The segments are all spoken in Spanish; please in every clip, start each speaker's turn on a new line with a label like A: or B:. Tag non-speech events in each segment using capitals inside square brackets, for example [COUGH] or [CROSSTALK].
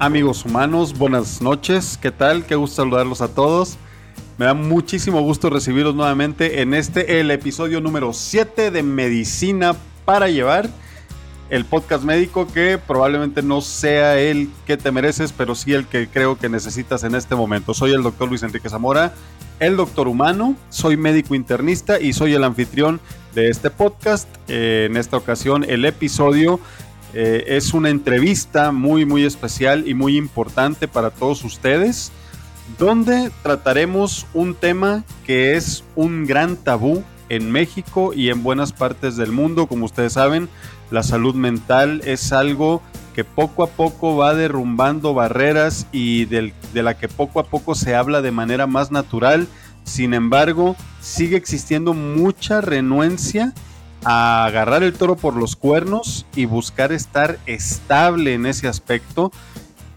A: amigos humanos? Buenas noches, ¿qué tal? Qué gusto saludarlos a todos. Me da muchísimo gusto recibirlos nuevamente en este, el episodio número 7 de Medicina para Llevar, el podcast médico que probablemente no sea el que te mereces, pero sí el que creo que necesitas en este momento. Soy el doctor Luis Enrique Zamora, el doctor humano, soy médico internista y soy el anfitrión de este podcast. en esta ocasión, el episodio eh, es una entrevista muy, muy especial y muy importante para todos ustedes, donde trataremos un tema que es un gran tabú en México y en buenas partes del mundo. Como ustedes saben, la salud mental es algo que poco a poco va derrumbando barreras y de la que poco a poco se habla de manera más natural. Sin embargo, sigue existiendo mucha renuencia a agarrar el toro por los cuernos y buscar estar estable en ese aspecto.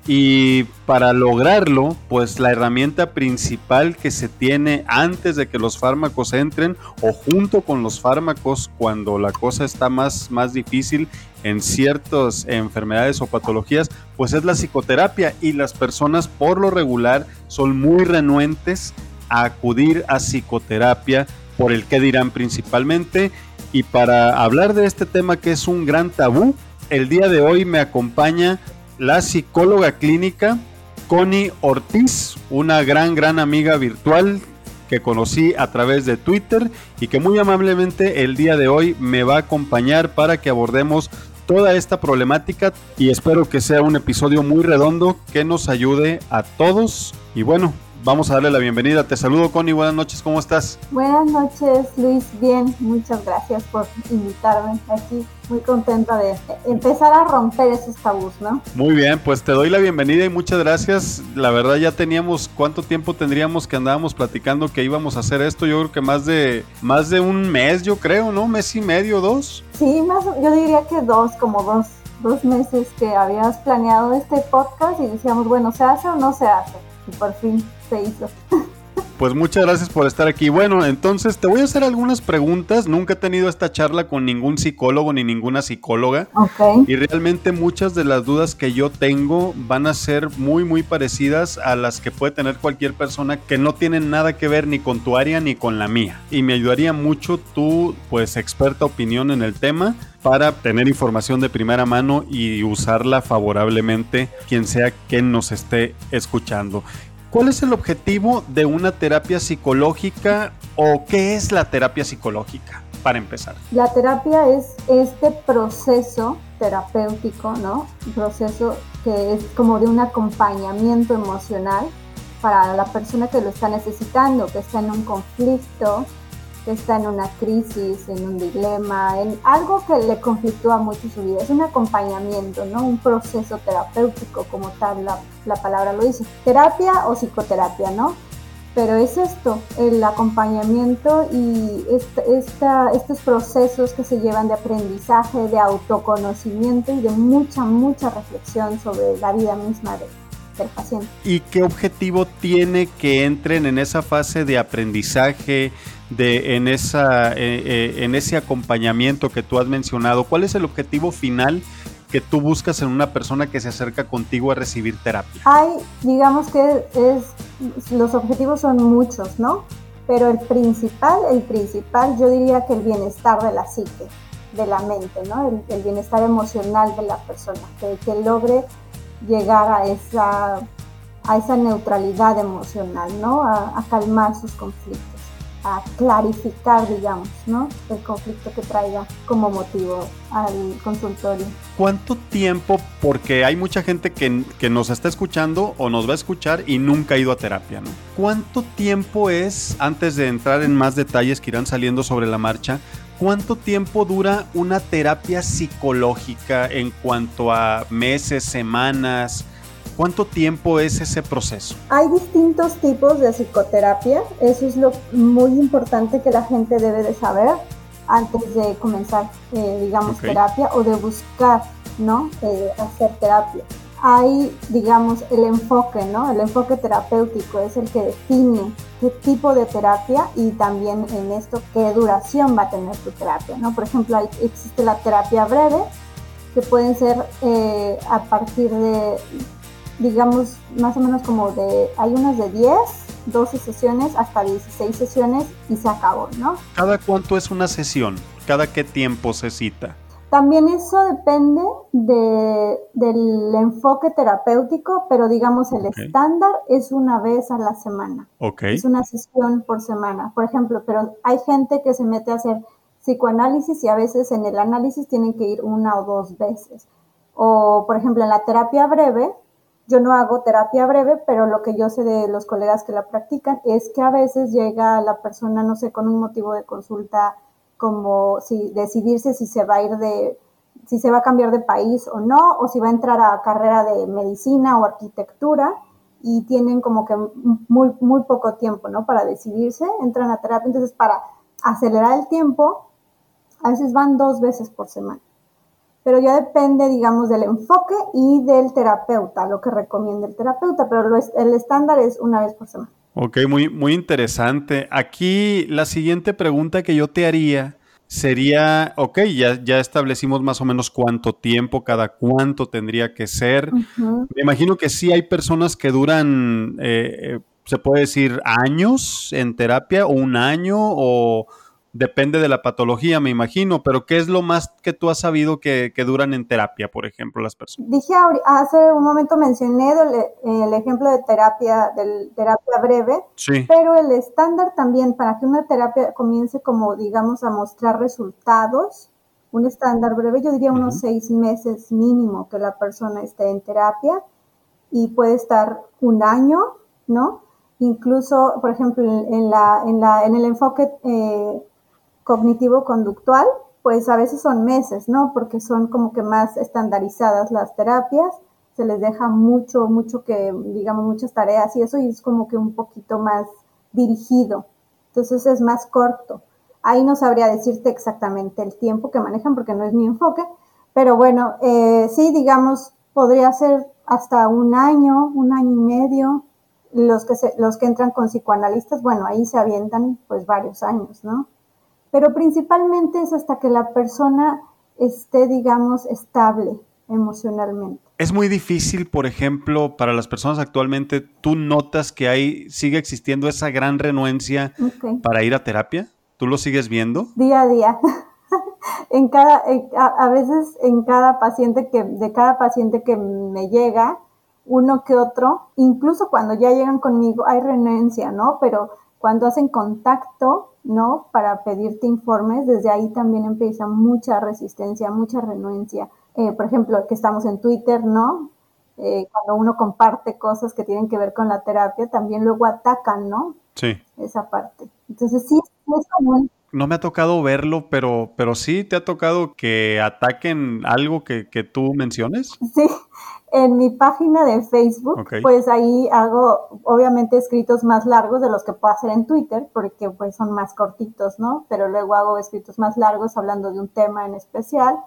A: Y para lograrlo, pues la herramienta principal que se tiene antes de que los fármacos entren o junto con los fármacos cuando la cosa está más, más difícil en ciertas enfermedades o patologías, pues es la psicoterapia y las personas por lo regular son muy renuentes a acudir a psicoterapia por el que dirán principalmente y para hablar de este tema que es un gran tabú, el día de hoy me acompaña la psicóloga clínica Connie Ortiz, una gran, gran amiga virtual que conocí a través de Twitter y que muy amablemente el día de hoy me va a acompañar para que abordemos toda esta problemática y espero que sea un episodio muy redondo que nos ayude a todos. Y bueno, vamos a darle la bienvenida. Te saludo, Connie. Buenas noches, ¿cómo estás?
B: Buenas noches, Luis. Bien, muchas gracias por invitarme aquí. Muy contenta de empezar a romper esos tabús, ¿no?
A: Muy bien, pues te doy la bienvenida y muchas gracias. La verdad ya teníamos, ¿cuánto tiempo tendríamos que andábamos platicando que íbamos a hacer esto? Yo creo que más de, más de un mes, yo creo, ¿no? mes y medio, dos.
B: Sí, más, yo diría que dos, como dos, dos meses que habías planeado este podcast y decíamos, bueno, ¿se hace o no se hace? Y por fin se hizo.
A: Pues muchas gracias por estar aquí. Bueno, entonces te voy a hacer algunas preguntas. Nunca he tenido esta charla con ningún psicólogo ni ninguna psicóloga.
B: Okay.
A: Y realmente muchas de las dudas que yo tengo van a ser muy, muy parecidas a las que puede tener cualquier persona que no tienen nada que ver ni con tu área ni con la mía. Y me ayudaría mucho tu, pues, experta opinión en el tema para tener información de primera mano y usarla favorablemente quien sea que nos esté escuchando. ¿Cuál es el objetivo de una terapia psicológica o qué es la terapia psicológica? Para empezar.
B: La terapia es este proceso terapéutico, ¿no? Un proceso que es como de un acompañamiento emocional para la persona que lo está necesitando, que está en un conflicto, está en una crisis, en un dilema, en algo que le conflictúa mucho su vida. Es un acompañamiento, ¿no? Un proceso terapéutico, como tal la, la palabra lo dice. Terapia o psicoterapia, ¿no? Pero es esto, el acompañamiento y esta, estos procesos que se llevan de aprendizaje, de autoconocimiento y de mucha, mucha reflexión sobre la vida misma de, del paciente.
A: ¿Y qué objetivo tiene que entren en esa fase de aprendizaje, de, en, esa, eh, eh, en ese acompañamiento que tú has mencionado? ¿Cuál es el objetivo final que tú buscas en una persona que se acerca contigo a recibir terapia?
B: Hay, digamos que es, los objetivos son muchos, ¿no? Pero el principal, el principal, yo diría que el bienestar de la psique, de la mente, ¿no? El, bienestar emocional de la persona, que, que logre llegar a esa, a esa neutralidad emocional, ¿no? a calmar sus conflictos a clarificar, digamos, ¿no? El conflicto que traiga como motivo al consultorio.
A: ¿Cuánto tiempo? Porque hay mucha gente que, que, nos está escuchando o nos va a escuchar y nunca ha ido a terapia, ¿no? ¿Cuánto tiempo es, antes de entrar en más detalles que irán saliendo sobre la marcha, cuánto tiempo dura una terapia psicológica en cuanto a meses, semanas? ¿Cuánto tiempo es ese proceso?
B: Hay distintos tipos de psicoterapia, eso es lo muy importante que la gente debe de saber antes de comenzar, eh, digamos, terapia o de buscar, ¿no? Eh, hacer terapia. Hay, digamos, el enfoque, ¿no? El enfoque terapéutico es el que define qué tipo de terapia y también en esto qué duración va a tener tu terapia, ¿no? Por ejemplo, existe la terapia breve, que pueden ser eh, a partir de digamos, más o menos como de, hay unas de 10, 12 sesiones hasta 16 sesiones y se acabó, ¿no?
A: ¿Cada cuánto es una sesión? ¿Cada qué tiempo se cita?
B: También eso depende de, del enfoque terapéutico, pero digamos el estándar es una vez a la semana.
A: Okay.
B: Es una sesión por semana, por ejemplo, pero hay gente que se mete a hacer psicoanálisis y a veces en el análisis tienen que ir una o dos veces. O, por ejemplo, en la terapia breve, yo no hago terapia breve, pero lo que yo sé de los colegas que la practican es que a veces llega la persona, no sé, con un motivo de consulta como si decidirse si se va a ir de, si se va a cambiar de país o no, o si va a entrar a carrera de medicina o arquitectura y tienen como que muy, muy poco tiempo, ¿no? Para decidirse, entran a terapia. Entonces, para acelerar el tiempo, a veces van dos veces por semana. Pero ya depende, digamos, del enfoque y del terapeuta, lo que recomienda el terapeuta, pero el estándar es una vez por semana.
A: Ok, muy, muy interesante. Aquí la siguiente pregunta que yo te haría sería, ok, ya, ya establecimos más o menos cuánto tiempo, cada cuánto tendría que ser. Me imagino que sí hay personas que duran, eh, eh, se puede decir, años en terapia o un año o Depende de la patología, me imagino, pero ¿qué es lo más que tú has sabido que, duran en terapia, por ejemplo, las personas?
B: Dije hace un momento mencioné el, ejemplo de terapia, del terapia breve,
A: sí.
B: pero el estándar también para que una terapia comience como, digamos, a mostrar resultados, un estándar breve, yo diría unos seis meses mínimo que la persona esté en terapia y puede estar un año, ¿no? Incluso, por ejemplo, en, la, en, la, en el enfoque eh, cognitivo-conductual, pues a veces son meses, ¿no? Porque son como que más estandarizadas las terapias, se les deja mucho, mucho que, digamos, muchas tareas y eso y es como que un poquito más dirigido. Entonces es más corto. Ahí no sabría decirte exactamente el tiempo que manejan porque no es mi enfoque, pero bueno, eh, sí, digamos, podría ser hasta un año, un año y medio. Los que, se, los que entran con psicoanalistas, bueno, ahí se avientan pues varios años, ¿no? Pero principalmente es hasta que la persona esté, digamos, estable emocionalmente.
A: Es muy difícil, por ejemplo, para las personas actualmente, ¿tú notas que hay, sigue existiendo esa gran renuencia para ir a terapia? ¿Tú lo sigues viendo?
B: Día a día. [LAUGHS] en cada, a, veces en cada paciente que, de cada paciente que me llega, uno que otro, incluso cuando ya llegan conmigo, hay renuencia, ¿no? Pero cuando hacen contacto, ¿no? Para pedirte informes, desde ahí también empieza mucha resistencia, mucha renuencia. Eh, por ejemplo, que estamos en Twitter, ¿no? Eh, cuando uno comparte cosas que tienen que ver con la terapia, también luego atacan, ¿no?
A: Sí.
B: Esa parte. Entonces sí, es común.
A: No me ha tocado verlo, pero, pero sí te ha tocado que ataquen algo que, que tú menciones.
B: Sí, en mi página de Facebook, pues ahí hago obviamente escritos más largos de los que puedo hacer en Twitter, porque pues son más cortitos, ¿no? Pero luego hago escritos más largos hablando de un tema en especial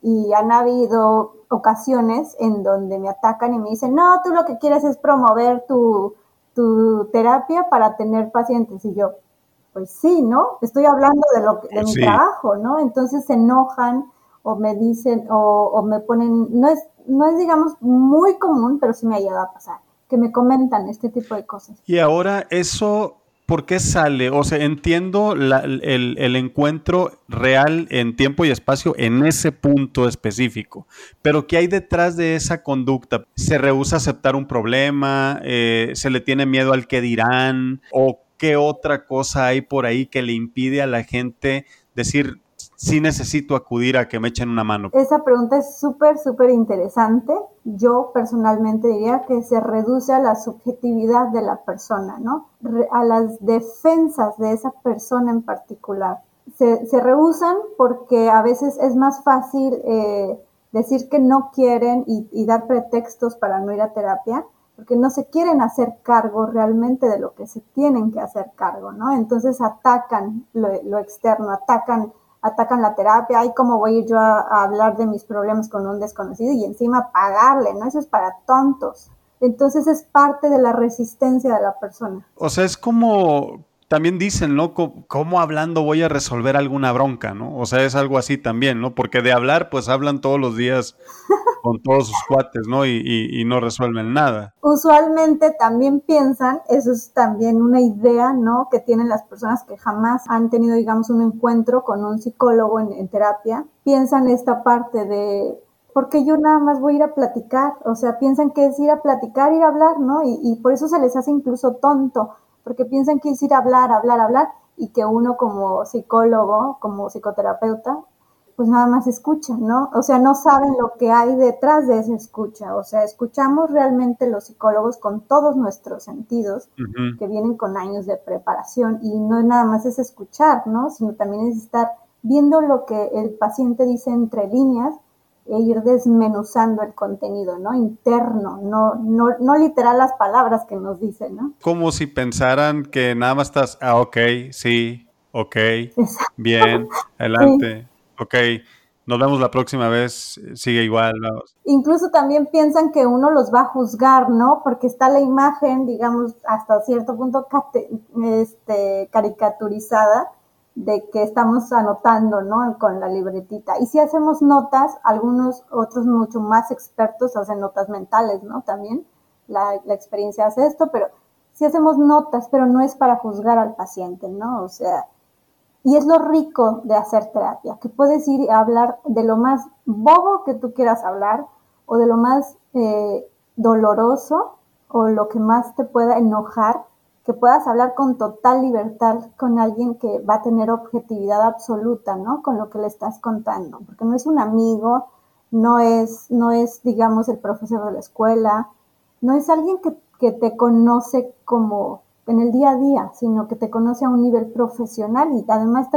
B: y han habido ocasiones en donde me atacan y me dicen, no, tú lo que quieres es promover tu, tu terapia para tener pacientes. Y yo, pues sí, ¿no? Estoy hablando de, lo, de mi trabajo, ¿no? Entonces se enojan o me dicen o, o me ponen, no es no es, digamos, muy común, pero sí me ha llegado a pasar, que me comentan este tipo de cosas.
A: Y ahora eso, ¿por qué sale? O sea, entiendo el, encuentro real en tiempo y espacio en ese punto específico, pero ¿qué hay detrás de esa conducta? ¿Se rehúsa aceptar un problema? Eh, ¿Se le tiene miedo al que dirán? ¿O qué otra cosa hay por ahí que le impide a la gente decir, sí necesito acudir a que me echen una mano?
B: Esa pregunta es súper, súper interesante. Yo personalmente diría que se reduce a la subjetividad de la persona, ¿no? A las defensas de esa persona en particular. Se, se rehusan porque a veces es más fácil eh, decir que no quieren y, dar pretextos para no ir a terapia porque no se quieren hacer cargo realmente de lo que se tienen que hacer cargo, ¿no? Entonces atacan lo, lo externo, atacan atacan la terapia, ay, ¿cómo voy yo a, hablar de mis problemas con un desconocido y encima pagarle? ¿No? Eso es para tontos. Entonces es parte de la resistencia de la persona.
A: O sea, es como, también dicen, ¿no? ¿Cómo hablando voy a resolver alguna bronca, ¿no? O sea, es algo así también, ¿no? Porque de hablar, pues hablan todos los días [LAUGHS] con todos sus cuates, ¿no? Y, no resuelven nada.
B: Usualmente también piensan, eso es también una idea, ¿no? Que tienen las personas que jamás han tenido, digamos, un encuentro con un psicólogo en, terapia, piensan esta parte de porque yo nada más voy a ir a platicar, o sea, piensan que es ir a platicar, ir a hablar, ¿no? Y, y, por eso se les hace incluso tonto, porque piensan que es ir a hablar, hablar, hablar, y que uno como psicólogo, como psicoterapeuta, pues nada más escucha, ¿no? O sea, no saben lo que hay detrás de esa escucha. O sea, escuchamos realmente los psicólogos con todos nuestros sentidos, que vienen con años de preparación, y no nada más es escuchar, ¿no? Sino también es estar viendo lo que el paciente dice entre líneas e ir desmenuzando el contenido, ¿no? Interno, no, no, no literal las palabras que nos dicen, ¿no?
A: Como si pensaran que nada más estás, ah, ok, sí, ok, bien, [LAUGHS] adelante ok, nos vemos la próxima vez, sigue igual.
B: Incluso también piensan que uno los va a juzgar, ¿no? Porque está la imagen, digamos, hasta cierto punto este, caricaturizada de que estamos anotando, ¿no? Con la libretita. Y si hacemos notas, algunos otros mucho más expertos hacen notas mentales, ¿no? También la, la experiencia hace esto, pero si hacemos notas, pero no es para juzgar al paciente, ¿no? O sea, y es lo rico de hacer terapia, que puedes ir a hablar de lo más bobo que tú quieras hablar o de lo más eh, doloroso o lo que más te pueda enojar, que puedas hablar con total libertad con alguien que va a tener objetividad absoluta, ¿no? Con lo que le estás contando, porque no es un amigo, no es, no es, digamos, el profesor de la escuela, no es alguien que, que te conoce como en el día a día, sino que te conoce a un nivel profesional y además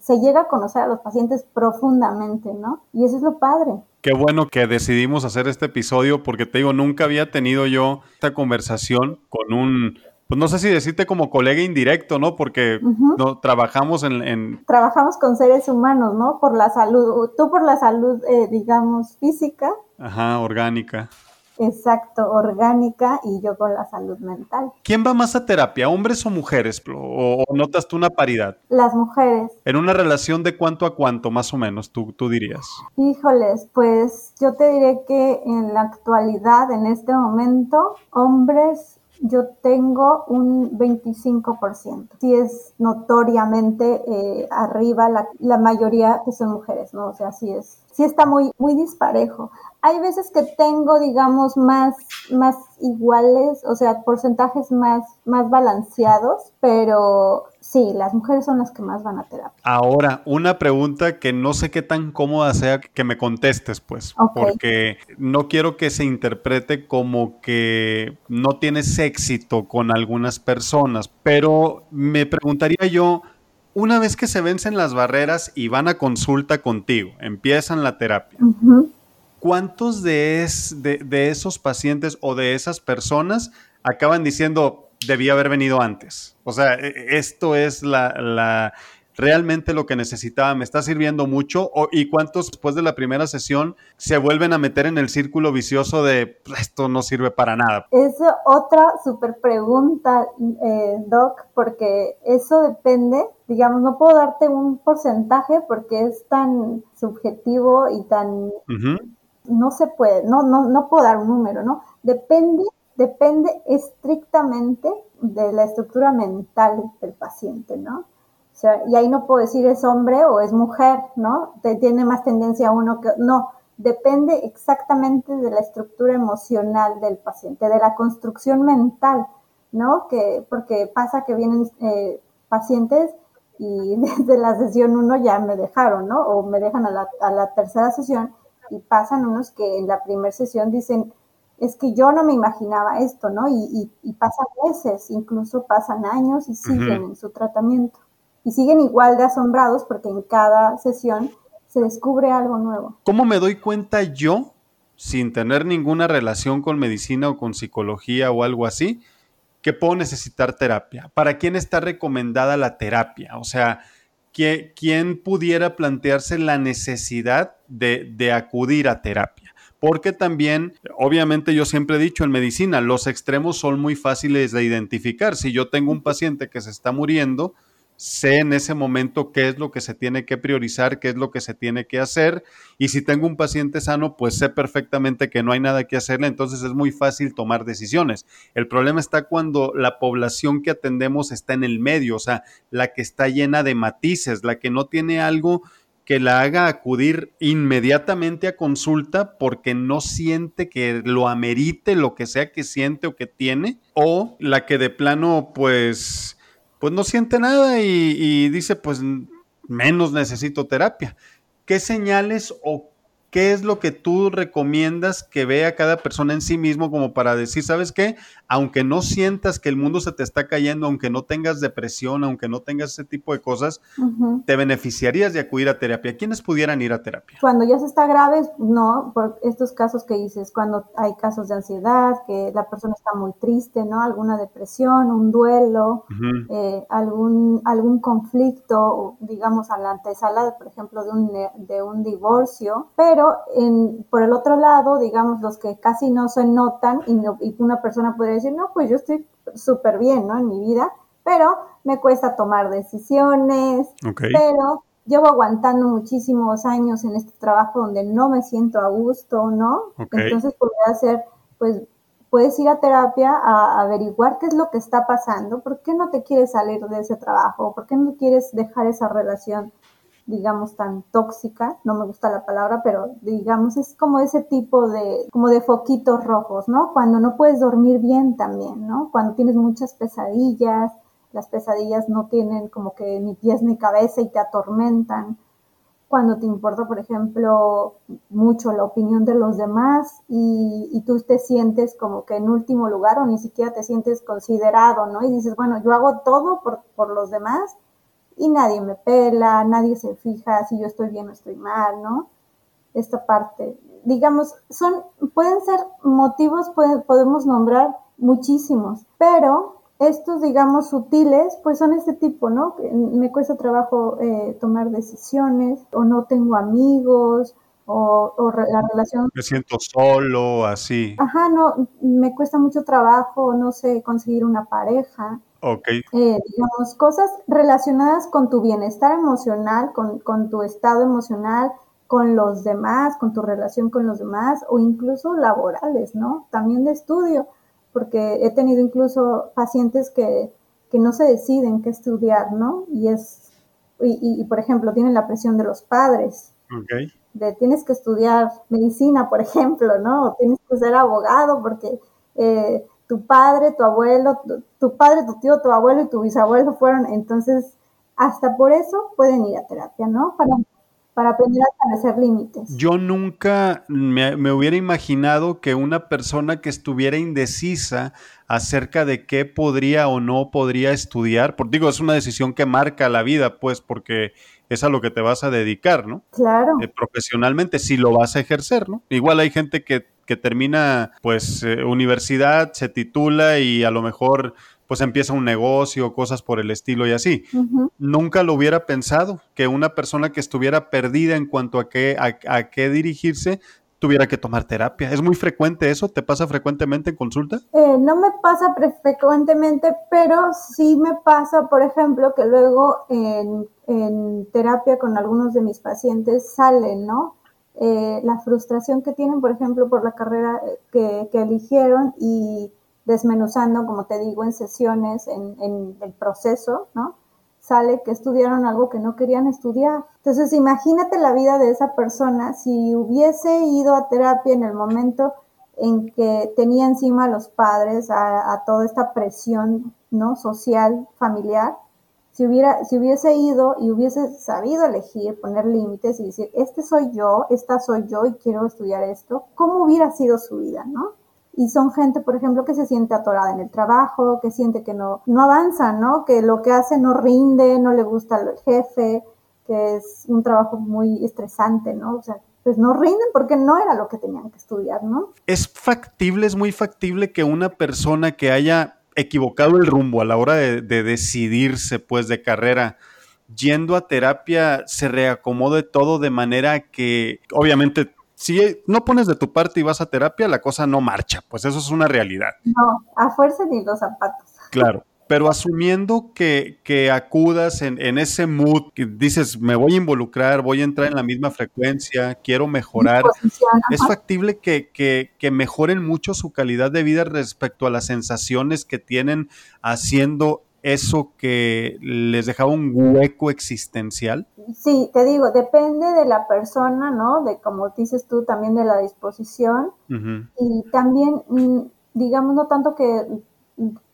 B: se llega a conocer a los pacientes profundamente, ¿no? Y eso es lo padre.
A: Qué bueno que decidimos hacer este episodio porque te digo, nunca había tenido yo esta conversación con un, pues no sé si decirte como colega indirecto, ¿no? Porque no, trabajamos en,
B: Trabajamos con seres humanos, ¿no? Por la salud, tú por la salud, eh, digamos, física.
A: Ajá, orgánica.
B: Exacto, orgánica y yo con la salud mental.
A: ¿Quién va más a terapia, hombres o mujeres? ¿O, notas tú una paridad?
B: Las mujeres.
A: ¿En una relación de cuánto a cuánto, más o menos, tú, tú dirías?
B: Híjoles, pues yo te diré que en la actualidad, en este momento, hombres yo tengo un 25%. Sí es notoriamente eh, arriba la, la, mayoría que son mujeres, ¿no? O sea, sí es, sí está muy, muy disparejo. Hay veces que tengo, digamos, más, más iguales, o sea, porcentajes más, más balanceados, pero sí, las mujeres son las que más van a terapia.
A: Ahora, una pregunta que no sé qué tan cómoda sea que me contestes, pues, porque no quiero que se interprete como que no tienes éxito con algunas personas, pero me preguntaría yo, una vez que se vencen las barreras y van a consulta contigo, empiezan la terapia. ¿cuántos de, de, esos pacientes o de esas personas acaban diciendo, debía haber venido antes? O sea, e, esto es la, realmente lo que necesitaba, me está sirviendo mucho. ¿Y cuántos después de la primera sesión se vuelven a meter en el círculo vicioso de pues, esto no sirve para nada?
B: Es otra súper pregunta, eh, Doc, porque eso depende, digamos, no puedo darte un porcentaje porque es tan subjetivo y tan no se puede, no, no, no puedo dar un número, ¿no? Depende, depende estrictamente de la estructura mental del paciente, ¿no? O sea, y ahí no puedo decir es hombre o es mujer, ¿no? tiene más tendencia uno que no. Depende exactamente de la estructura emocional del paciente, de la construcción mental, ¿no? Que, porque pasa que vienen eh, pacientes y [LAUGHS] desde la sesión uno ya me dejaron, ¿no? O me dejan a la, a la tercera sesión y pasan unos que en la primera sesión dicen, es que yo no me imaginaba esto, ¿no? Y, y, pasan meses, incluso pasan años y siguen en su tratamiento. Y siguen igual de asombrados porque en cada sesión se descubre algo nuevo.
A: ¿Cómo me doy cuenta yo, sin tener ninguna relación con medicina o con psicología o algo así, que puedo necesitar terapia? ¿Para quién está recomendada la terapia? O sea, ¿quién pudiera plantearse la necesidad de, acudir a terapia? Porque también, obviamente yo siempre he dicho en medicina, los extremos son muy fáciles de identificar. Si yo tengo un paciente que se está muriendo, sé en ese momento qué es lo que se tiene que priorizar, qué es lo que se tiene que hacer. Y si tengo un paciente sano, pues sé perfectamente que no hay nada que hacerle, entonces es muy fácil tomar decisiones. El problema está cuando la población que atendemos está en el medio, o sea, la que está llena de matices, la que no tiene algo que la haga acudir inmediatamente a consulta porque no siente que lo amerite lo que sea que siente o que tiene, o la que de plano pues pues no siente nada y, dice, pues menos necesito terapia. ¿Qué señales o ¿qué es lo que tú recomiendas que vea cada persona en sí mismo como para decir, sabes qué? Aunque no sientas que el mundo se te está cayendo, aunque no tengas depresión, aunque no tengas ese tipo de cosas, te beneficiarías de acudir a terapia. ¿Quiénes pudieran ir a terapia?
B: Cuando ya se está grave, no, por estos casos que dices, cuando hay casos de ansiedad, que la persona está muy triste, ¿no? Alguna depresión, un duelo, eh, algún, algún conflicto, digamos, a la antesala, por ejemplo, de un, de un divorcio, pero en, por el otro lado, digamos, los que casi no se notan y, una persona podría decir, no, pues yo estoy súper bien, ¿no? En mi vida, pero me cuesta tomar decisiones, pero llevo aguantando muchísimos años en este trabajo donde no me siento a gusto, ¿no? Entonces podría ser, pues, puedes ir a terapia a, averiguar qué es lo que está pasando, por qué no te quieres salir de ese trabajo, por qué no quieres dejar esa relación digamos, tan tóxica, no me gusta la palabra, pero digamos, es como ese tipo de, como de foquitos rojos, ¿no? Cuando no puedes dormir bien también, ¿no? Cuando tienes muchas pesadillas, las pesadillas no tienen como que ni pies ni cabeza y te atormentan. Cuando te importa, por ejemplo, mucho la opinión de los demás y, y tú te sientes como que en último lugar o ni siquiera te sientes considerado, ¿no? Y dices, bueno, yo hago todo por, por los demás y nadie me pela, nadie se fija si yo estoy bien o estoy mal, ¿no? Esta parte, digamos, son, pueden ser motivos, podemos nombrar muchísimos, pero estos, digamos, sutiles, pues son este tipo, ¿no? Me cuesta trabajo eh, tomar decisiones, o no tengo amigos, o, o, la relación...
A: Me siento solo, así.
B: Ajá, no, me cuesta mucho trabajo, no sé, conseguir una pareja.
A: Ok.
B: Eh, digamos, cosas relacionadas con tu bienestar emocional, con, con, tu estado emocional, con los demás, con tu relación con los demás o incluso laborales, ¿no? También de estudio, porque he tenido incluso pacientes que, que no se deciden qué estudiar, ¿no? Y es, y, y, por ejemplo, tienen la presión de los padres.
A: Okay.
B: De tienes que estudiar medicina, por [LAUGHS] ejemplo, ¿no? O tienes que ser abogado porque eh, tu padre, tu abuelo, tu, padre, tu tío, tu abuelo y tu bisabuelo fueron, entonces hasta por eso pueden ir a terapia, ¿no? Para, para aprender a establecer límites.
A: Yo nunca me, me, hubiera imaginado que una persona que estuviera indecisa acerca de qué podría o no podría estudiar, porque digo, es una decisión que marca la vida, pues, porque es a lo que te vas a dedicar, ¿no?
B: Claro.
A: Eh, profesionalmente, si lo vas a ejercer, ¿no? Igual hay gente que que termina pues eh, universidad, se titula y a lo mejor pues empieza un negocio, cosas por el estilo y así. Nunca lo hubiera pensado que una persona que estuviera perdida en cuanto a qué, a, qué dirigirse tuviera que tomar terapia. ¿Es muy frecuente eso? ¿Te pasa frecuentemente en consulta?
B: Eh, no me pasa frecuentemente, pero sí me pasa, por ejemplo, que luego en, en terapia con algunos de mis pacientes salen, ¿no? Eh, la frustración que tienen, por ejemplo, por la carrera que, eligieron y desmenuzando, como te digo, en sesiones, en, el proceso, ¿no? Sale que estudiaron algo que no querían estudiar. Entonces, imagínate la vida de esa persona si hubiese ido a terapia en el momento en que tenía encima a los padres, a, toda esta presión, ¿no? Social, familiar, si, hubiera, si hubiese ido y hubiese sabido elegir, poner límites y decir, este soy yo, esta soy yo y quiero estudiar esto, ¿cómo hubiera sido su vida, no? Y son gente, por ejemplo, que se siente atorada en el trabajo, que siente que no, no avanza, ¿no? Que lo que hace no rinde, no le gusta el jefe, que es un trabajo muy estresante, ¿no? O sea, pues no rinden porque no era lo que tenían que estudiar, ¿no?
A: Es factible, es muy factible que una persona que haya equivocado el rumbo a la hora de, decidirse pues de carrera, yendo a terapia se reacomode todo de manera que obviamente si no pones de tu parte y vas a terapia, la cosa no marcha, pues eso es una realidad.
B: No, a fuerza ni los zapatos.
A: Claro, pero asumiendo que, que acudas en, en, ese mood, que dices, me voy a involucrar, voy a entrar en la misma frecuencia, quiero mejorar, ¿es factible que, que, que mejoren mucho su calidad de vida respecto a las sensaciones que tienen haciendo eso que les dejaba un hueco existencial?
B: Sí, te digo, depende de la persona, ¿no? De como dices tú, también de la disposición y también, mm, digamos, no tanto que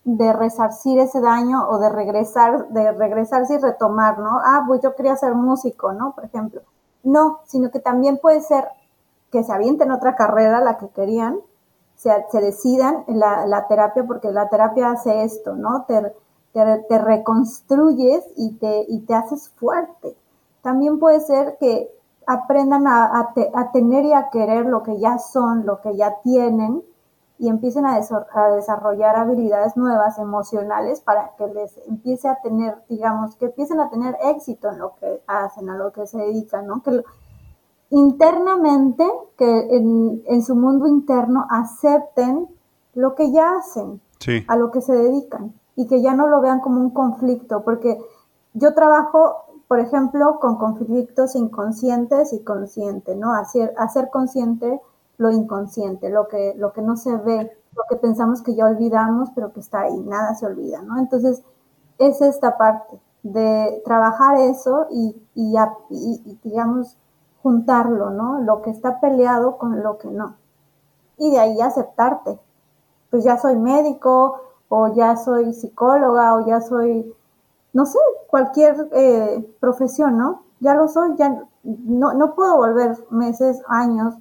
B: de resarcir ese daño o de regresar, de regresarse y retomar, ¿no? Ah, pues yo quería ser músico, ¿no? Por ejemplo. No, sino que también puede ser que se avienten otra carrera, la que querían, se, se decidan la, la terapia, porque la terapia hace esto, ¿no? Te, te, reconstruyes y te, y te haces fuerte. También puede ser que aprendan a, a, tener y a querer lo que ya son, lo que ya tienen, y empiecen a, a, desarrollar habilidades nuevas emocionales para que les empiece a tener, digamos, que empiecen a tener éxito en lo que hacen, a lo que se dedican, ¿no? Que internamente, que en, en, su mundo interno acepten lo que ya hacen, a lo que se dedican y que ya no lo vean como un conflicto, porque yo trabajo, por ejemplo, con conflictos inconscientes y conscientes, ¿no? Hacer, hacer consciente lo inconsciente, lo que, lo que no se ve, lo que pensamos que ya olvidamos, pero que está ahí, nada se olvida, ¿no? Entonces, es esta parte de trabajar eso y, y, y, digamos, juntarlo, ¿no? Lo que está peleado con lo que no. Y de ahí aceptarte. Pues ya soy médico, o ya soy psicóloga, o ya soy, no sé, cualquier eh, profesión, ¿no? Ya lo soy, ya no, no puedo volver meses, años,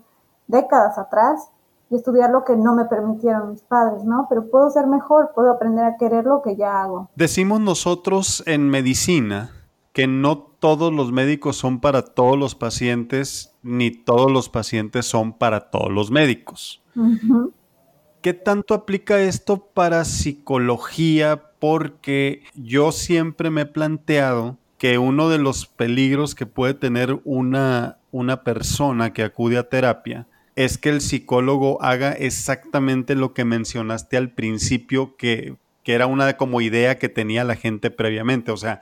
B: décadas atrás y estudiar lo que no me permitieron mis padres, ¿no? Pero puedo ser mejor, puedo aprender a querer lo que ya hago.
A: Decimos nosotros en medicina que no todos los médicos son para todos los pacientes, ni todos los pacientes son para todos los médicos. ¿Qué tanto aplica esto para psicología? Porque yo siempre me he planteado que uno de los peligros que puede tener una, una persona que acude a terapia es que el psicólogo haga exactamente lo que mencionaste al principio, que, que era una como idea que tenía la gente previamente. O sea,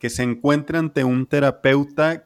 A: que se encuentre ante un terapeuta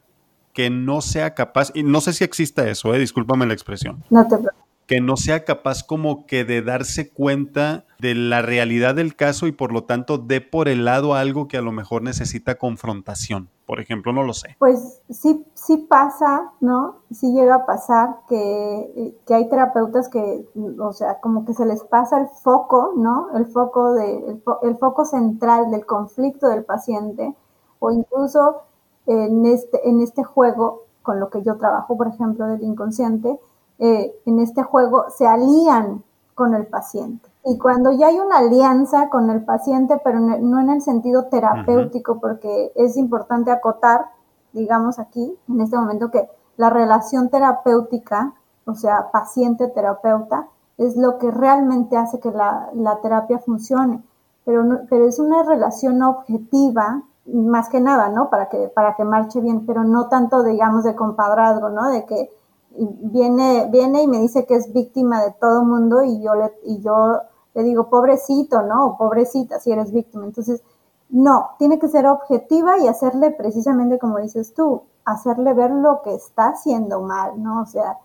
A: que no sea capaz, y no sé si exista eso, eh, discúlpame la expresión.
B: No te preocupes
A: que no sea capaz como que de darse cuenta de la realidad del caso y por lo tanto dé por el lado algo que a lo mejor necesita confrontación. Por ejemplo, no lo sé.
B: Pues sí, sí pasa, ¿no? Sí llega a pasar que, que hay terapeutas que, o sea, como que se les pasa el foco, ¿no? El foco, de, el, foco central del conflicto del paciente o incluso en este, en este juego con lo que yo trabajo, por ejemplo, del inconsciente, eh, en este juego se alían con el paciente. Y cuando ya hay una alianza con el paciente, pero no en el sentido terapéutico, porque es importante acotar, digamos aquí, en este momento, que la relación terapéutica, o sea, paciente-terapeuta, es lo que realmente hace que la, la terapia funcione. Pero, pero es una relación objetiva, más que nada, ¿no? Para que, para que marche bien, pero no tanto, digamos, de compadrazgo, ¿no? De que viene, viene y me dice que es víctima de todo mundo y yo le, y yo le digo, pobrecito, ¿no? O pobrecita si eres víctima. Entonces, no, tiene que ser objetiva y hacerle precisamente como dices tú, hacerle ver lo que está haciendo mal, ¿no? O sea,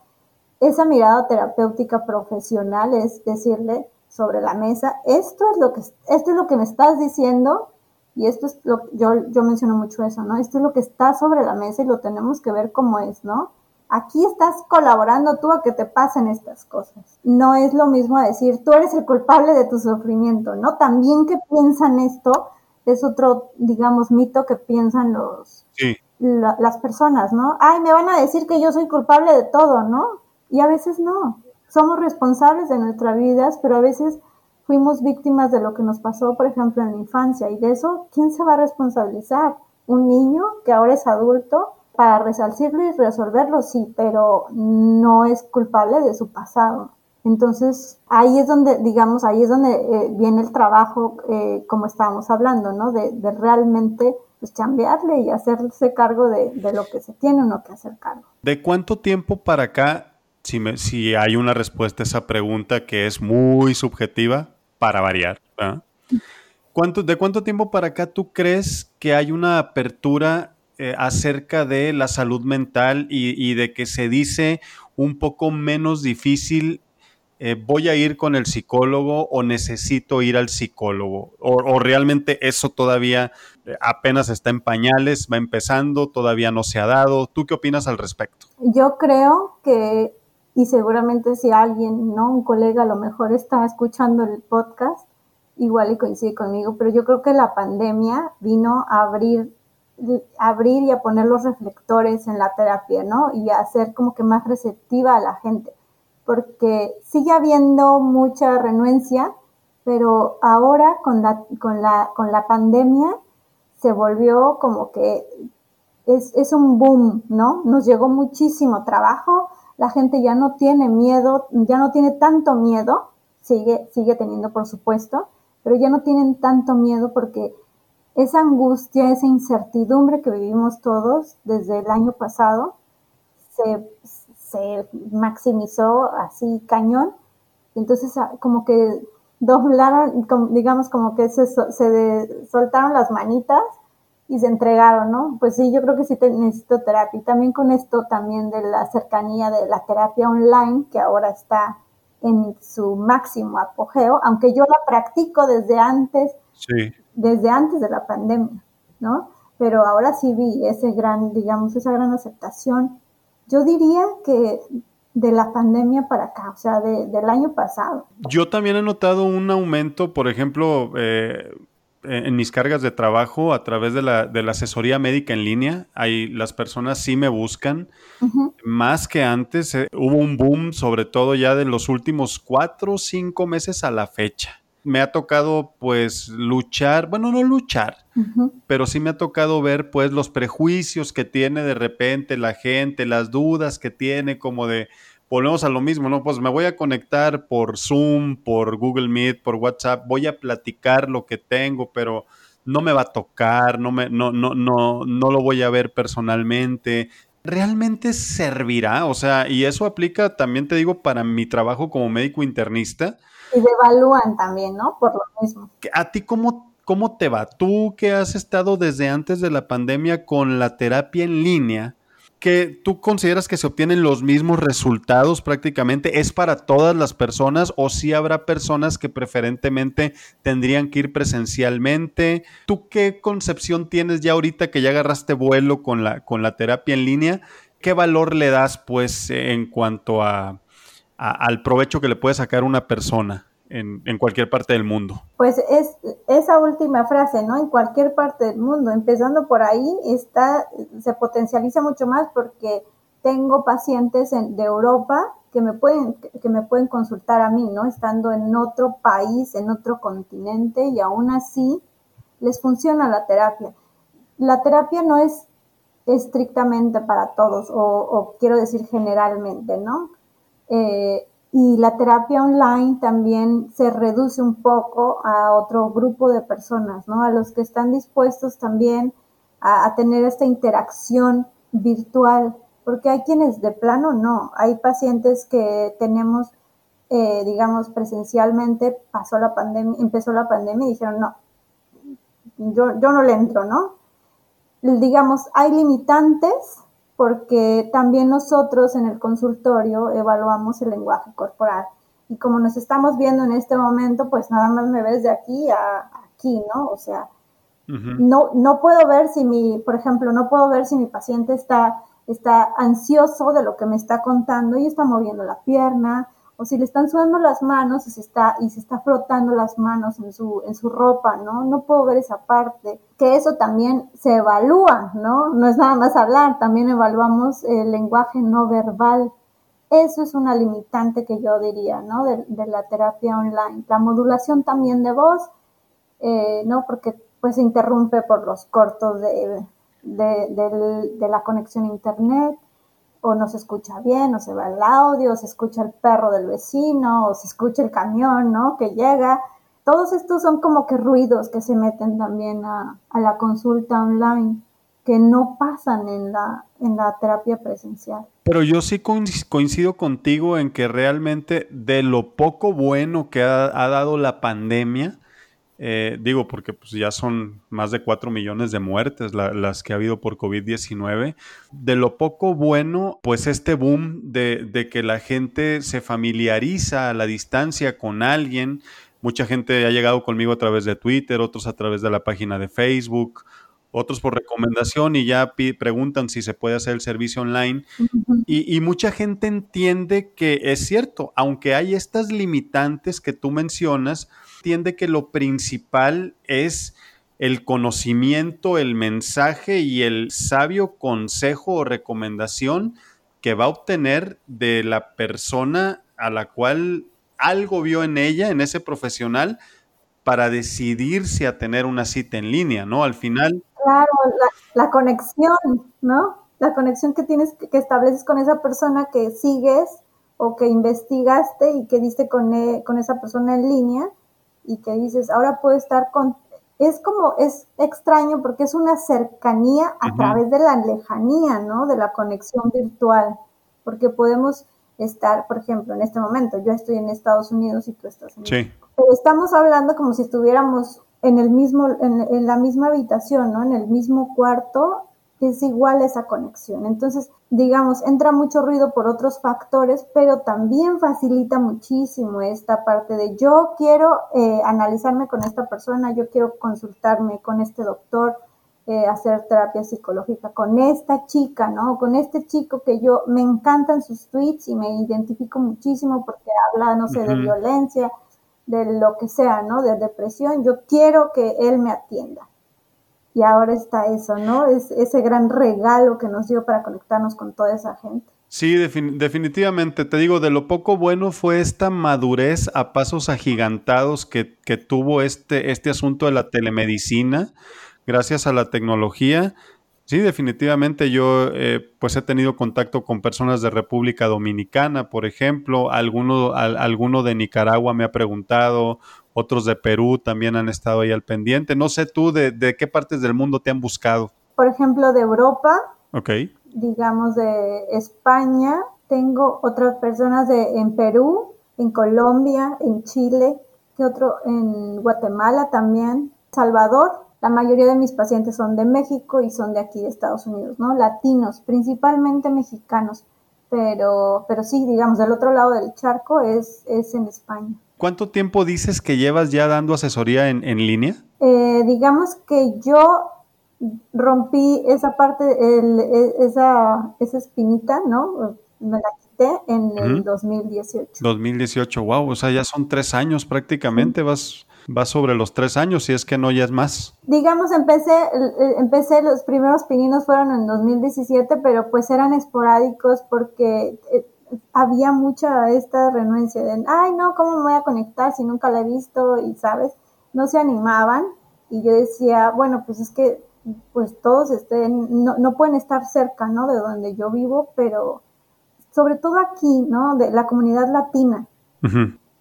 B: esa mirada terapéutica profesional es decirle sobre la mesa, esto es lo que, esto es lo que me estás diciendo y esto es lo, yo, yo menciono mucho eso, ¿no? Esto es lo que está sobre la mesa y lo tenemos que ver como es, ¿no? Aquí estás colaborando tú a que te pasen estas cosas. No es lo mismo decir, tú eres el culpable de tu sufrimiento, ¿no? También que piensan esto es otro, digamos, mito que piensan los, las personas, ¿no? Ay, me van a decir que yo soy culpable de todo, ¿no? Y a veces no. Somos responsables de nuestras vidas, pero a veces fuimos víctimas de lo que nos pasó, por ejemplo, en la infancia. Y de eso, ¿quién se va a responsabilizar? ¿Un niño que ahora es adulto? Para resarcirlo y resolverlo, sí, pero no es culpable de su pasado. Entonces, ahí es donde, digamos, ahí es donde eh, viene el trabajo, eh, como estábamos hablando, ¿no? De, realmente pues, chambearle y hacerse cargo de, lo que se tiene uno que hacer cargo.
A: ¿De cuánto tiempo para acá, si, me, si hay una respuesta a esa pregunta que es muy subjetiva, para variar, ¿cuánto, ¿de cuánto tiempo para acá tú crees que hay una apertura eh, acerca de la salud mental y, de que se dice un poco menos difícil eh, voy a ir con el psicólogo o necesito ir al psicólogo? O, realmente eso todavía eh, apenas está en pañales, va empezando, todavía no se ha dado? ¿Tú qué opinas al respecto?
B: Yo creo que, y seguramente si alguien, ¿no? Un colega a lo mejor está escuchando el podcast, igual y coincide conmigo, pero yo creo que la pandemia vino a abrir abrir y a poner los reflectores en la terapia, ¿no? Y a hacer como que más receptiva a la gente porque sigue habiendo mucha renuencia, pero ahora con la, con la, con la pandemia se volvió como que es, es un boom, ¿no? Nos llegó muchísimo trabajo, la gente ya no tiene miedo, ya no tiene tanto miedo, sigue, sigue teniendo por supuesto, pero ya no tienen tanto miedo porque esa angustia, esa incertidumbre que vivimos todos desde el año pasado, se, se maximizó así cañón. Entonces, ah, como que doblaron, digamos, como que se, se soltaron las manitas y se entregaron, ¿no? Pues sí, yo creo que sí necesito terapia. Y también con esto también de la cercanía de la terapia online, que ahora está en su máximo apogeo, aunque yo la practico desde antes, desde antes de la pandemia, ¿no? Pero ahora sí vi ese gran, digamos, esa gran aceptación yo diría que de la pandemia para acá, o sea, del año pasado.
A: Yo también he notado un aumento, por ejemplo, eh, en mis cargas de trabajo a través de la, de la, asesoría médica en línea. Ahí las personas sí me buscan. Más que antes, eh, hubo un boom, sobre todo ya de los últimos cuatro o cinco meses a la fecha me ha tocado pues luchar, bueno, no luchar, pero sí me ha tocado ver pues los prejuicios que tiene de repente la gente, las dudas que tiene como de, volvemos a lo mismo, ¿no? Pues me voy a conectar por Zoom, por Google Meet, por WhatsApp, voy a platicar lo que tengo, pero no me va a tocar, no, me, no, no, no, no lo voy a ver personalmente. ¿Realmente servirá? O sea, y eso aplica también, te digo, para mi trabajo como médico internista
B: y devalúan también, ¿no? Por lo mismo.
A: ¿A ti cómo, cómo te va? Tú que has estado desde antes de la pandemia con la terapia en línea, que tú consideras que se obtienen los mismos resultados prácticamente, ¿es para todas las personas o si sí habrá personas que preferentemente tendrían que ir presencialmente? ¿Tú qué concepción tienes ya ahorita que ya agarraste vuelo con la, con la terapia en línea? ¿Qué valor le das pues en cuanto a, al provecho que le puede sacar una persona en, cualquier parte del mundo.
B: Pues es esa última frase, ¿no? En cualquier parte del mundo, empezando por ahí, está, se potencializa mucho más porque tengo pacientes de Europa que me pueden que me pueden consultar a mí, ¿no? Estando en otro país, en otro continente y aún así les funciona la terapia. La terapia no es estrictamente para todos o, o quiero decir generalmente, ¿no? Eh, y la terapia online también se reduce un poco a otro grupo de personas, ¿no? A los que están dispuestos también a, tener esta interacción virtual, porque hay quienes de plano no, hay pacientes que tenemos, eh, digamos, presencialmente, pasó la pandemia, empezó la pandemia y dijeron, no, yo, yo no le entro, ¿no? Digamos, hay limitantes porque también nosotros en el consultorio evaluamos el lenguaje corporal. Y como nos estamos viendo en este momento, pues nada más me ves de aquí a aquí, ¿no? O sea, no, no puedo ver si mi, por ejemplo, no puedo ver si mi paciente está, está ansioso de lo que me está contando y está moviendo la pierna, o si le están sudando las manos y se está, y se está frotando las manos en su, en su ropa, ¿no? No puedo ver esa parte. Que eso también se evalúa, ¿no? No es nada más hablar, también evaluamos el lenguaje no verbal. Eso es una limitante que yo diría, ¿no? De, la terapia online. La modulación también de voz, eh, ¿no? Porque pues se interrumpe por los cortos de, de, de la conexión a internet o no se escucha bien, o se va el audio, o se escucha el perro del vecino, o se escucha el camión, ¿no? Que llega. Todos estos son como que ruidos que se meten también a, la consulta online, que no pasan en la, en la terapia presencial.
A: Pero yo sí coincido contigo en que realmente de lo poco bueno que ha dado la pandemia, Eh, digo, porque pues, ya son más de 4 millones de muertes las que ha habido por COVID-19. De lo poco bueno, pues este boom de, de, que la gente se familiariza a la distancia con alguien. Mucha gente ha llegado conmigo a través de Twitter, otros a través de la página de Facebook, otros por recomendación y ya preguntan si se puede hacer el servicio online. y, mucha gente entiende que es cierto, aunque hay estas limitantes que tú mencionas, entiende que lo principal es el conocimiento, el mensaje y el sabio consejo o recomendación que va a obtener de la persona a la cual algo vio en ella, en ese profesional, para decidirse a tener una cita en línea, ¿no? Al final,
B: Claro, la, conexión, ¿no? La conexión que tienes, que estableces con esa persona que sigues o que investigaste y que diste con, e, con esa persona en línea y que dices, ahora puedo estar con... Es como, es extraño porque es una cercanía a través de la lejanía, ¿no? De la conexión virtual, porque podemos estar, por ejemplo, en este momento, yo estoy en Estados Unidos y tú estás en sí. Pero estamos hablando como si estuviéramos en el mismo, en, la misma habitación, ¿no? En el mismo cuarto, es igual esa conexión. Entonces, digamos, entra mucho ruido por otros factores, pero también facilita muchísimo esta parte de yo quiero eh, analizarme con esta persona, yo quiero consultarme con este doctor, eh, hacer terapia psicológica con esta chica, ¿no? Con este chico que yo me encantan sus tweets y me identifico muchísimo porque habla, no sé, de violencia, de lo que sea, ¿no? De depresión, yo quiero que él me atienda. Y ahora está eso, ¿no? Es ese gran regalo que nos dio para conectarnos con toda esa gente.
A: Sí, definitivamente. Te digo, de lo poco bueno fue esta madurez a pasos agigantados que, que tuvo este, este asunto de la telemedicina, gracias a la tecnología. Sí, definitivamente yo eh, pues he tenido contacto con personas de República Dominicana, por ejemplo, alguno, alguno de Nicaragua me ha preguntado, otros de Perú también han estado ahí al pendiente. No sé tú de, qué partes del mundo te han buscado.
B: Por ejemplo, de Europa,
A: Ok.
B: digamos de España, tengo otras personas de, en Perú, en Colombia, en Chile, que otro en Guatemala también, Salvador, la mayoría de mis pacientes son de México y son de aquí de Estados Unidos, ¿no? Latinos, principalmente mexicanos, pero, pero sí, digamos, del otro lado del charco es, es en España.
A: ¿Cuánto tiempo dices que llevas ya dando asesoría en, en línea?
B: Eh, digamos que yo rompí esa parte, el, e, esa, esa espinita, ¿no? Me la quité en el 2018.
A: 2018, wow, o sea, ya son tres años prácticamente, vas va sobre los tres años, si es que no ya es más.
B: Digamos, empecé, empecé, los primeros pininos fueron en 2017, pero pues eran esporádicos porque eh, había mucha esta renuencia de, ay, no, ¿cómo me voy a conectar si nunca la he visto? Y, ¿sabes? No se animaban. Y yo decía, bueno, pues es que pues todos estén, no, no pueden estar cerca, ¿no? De donde yo vivo, pero sobre todo aquí, ¿no? De la comunidad latina.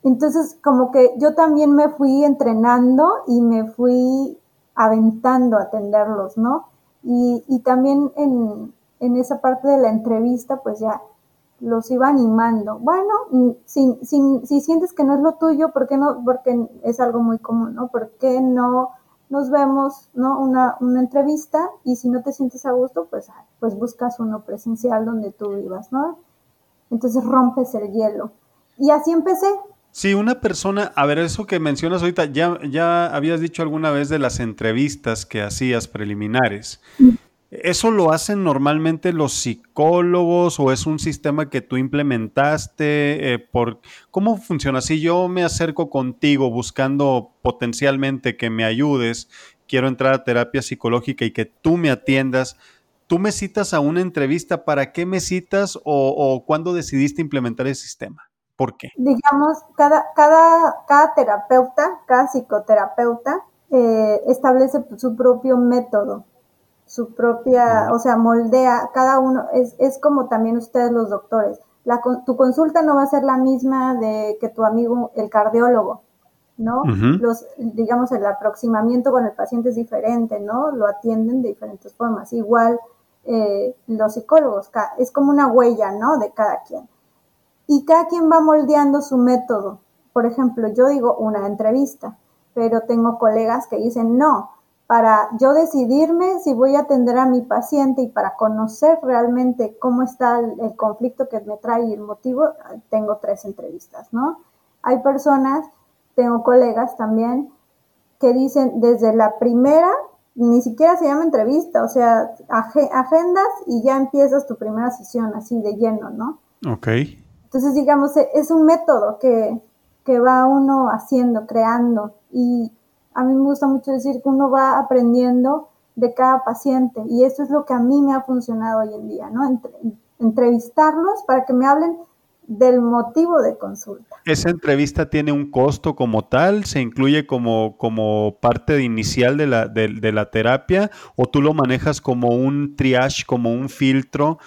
B: Entonces, como que yo también me fui entrenando y me fui aventando a atenderlos, ¿no? Y, y también en, en, esa parte de la entrevista, pues ya los iba animando. Bueno, mm, si, si, si, sientes que no es lo tuyo, ¿por qué no? Porque es algo muy común, ¿no? ¿Por qué no nos vemos, ¿no? Una, una entrevista y si no te sientes a gusto, pues, pues buscas uno presencial donde tú vivas, ¿no? Entonces rompes el hielo. Y así empecé,
A: Sí, una persona, a ver, eso que mencionas ahorita, ya, ya habías dicho alguna vez de las entrevistas que hacías preliminares. ¿Eso lo hacen normalmente los psicólogos o es un sistema que tú implementaste? Eh, por, ¿Cómo funciona? Si yo me acerco contigo buscando potencialmente que me ayudes, quiero entrar a terapia psicológica y que tú me atiendas, ¿tú me citas a una entrevista? ¿Para qué me citas o, cuándo decidiste implementar el sistema? ¿Por qué?
B: Digamos, cada, cada, cada terapeuta, cada psicoterapeuta eh, establece su propio método, su propia, o sea, moldea, cada uno, es, es como también ustedes los doctores. La, tu consulta no va a ser la misma de que tu amigo, el cardiólogo, ¿no? Los, digamos, el aproximamiento con el paciente es diferente, ¿no? Lo atienden de diferentes formas. Igual eh, los psicólogos, es como una huella, ¿no? De cada quien y cada quien va moldeando su método. Por ejemplo, yo digo una entrevista, pero tengo colegas que dicen no, para yo decidirme si voy a atender a mi paciente y para conocer realmente cómo está el, conflicto que me trae y el motivo, tengo tres entrevistas, ¿no? Hay personas, tengo colegas también, que dicen desde la primera, ni siquiera se llama entrevista, o sea, agendas y ya empiezas tu primera sesión así de lleno, ¿no?
A: Ok.
B: Entonces, digamos, e, es un método que, que va uno haciendo, creando y a mí me gusta mucho decir que uno va aprendiendo de cada paciente y eso es lo que a mí me ha funcionado hoy en día, ¿no? entrevistarlos para que me hablen del motivo de consulta.
A: ¿Esa entrevista tiene un costo como tal? ¿Se incluye como, como parte inicial de la, de la terapia? ¿O tú lo manejas como un triage, como un filtro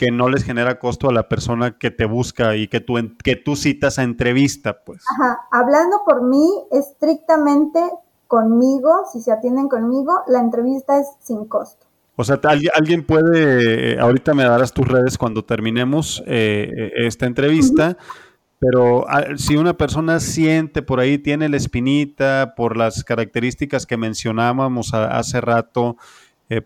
A: que no les genera costo a la persona que te busca y que tú, que tú citas a entrevista, pues.
B: Ajá, hablando por mí, estrictamente conmigo, si se atienden conmigo, la entrevista es sin costo.
A: O sea, alguien puede, eh, ahorita me darás tus redes cuando terminemos eh, eh, esta entrevista, pero ah, si una persona siente por ahí, tiene la espinita, por las características que mencionábamos hace rato,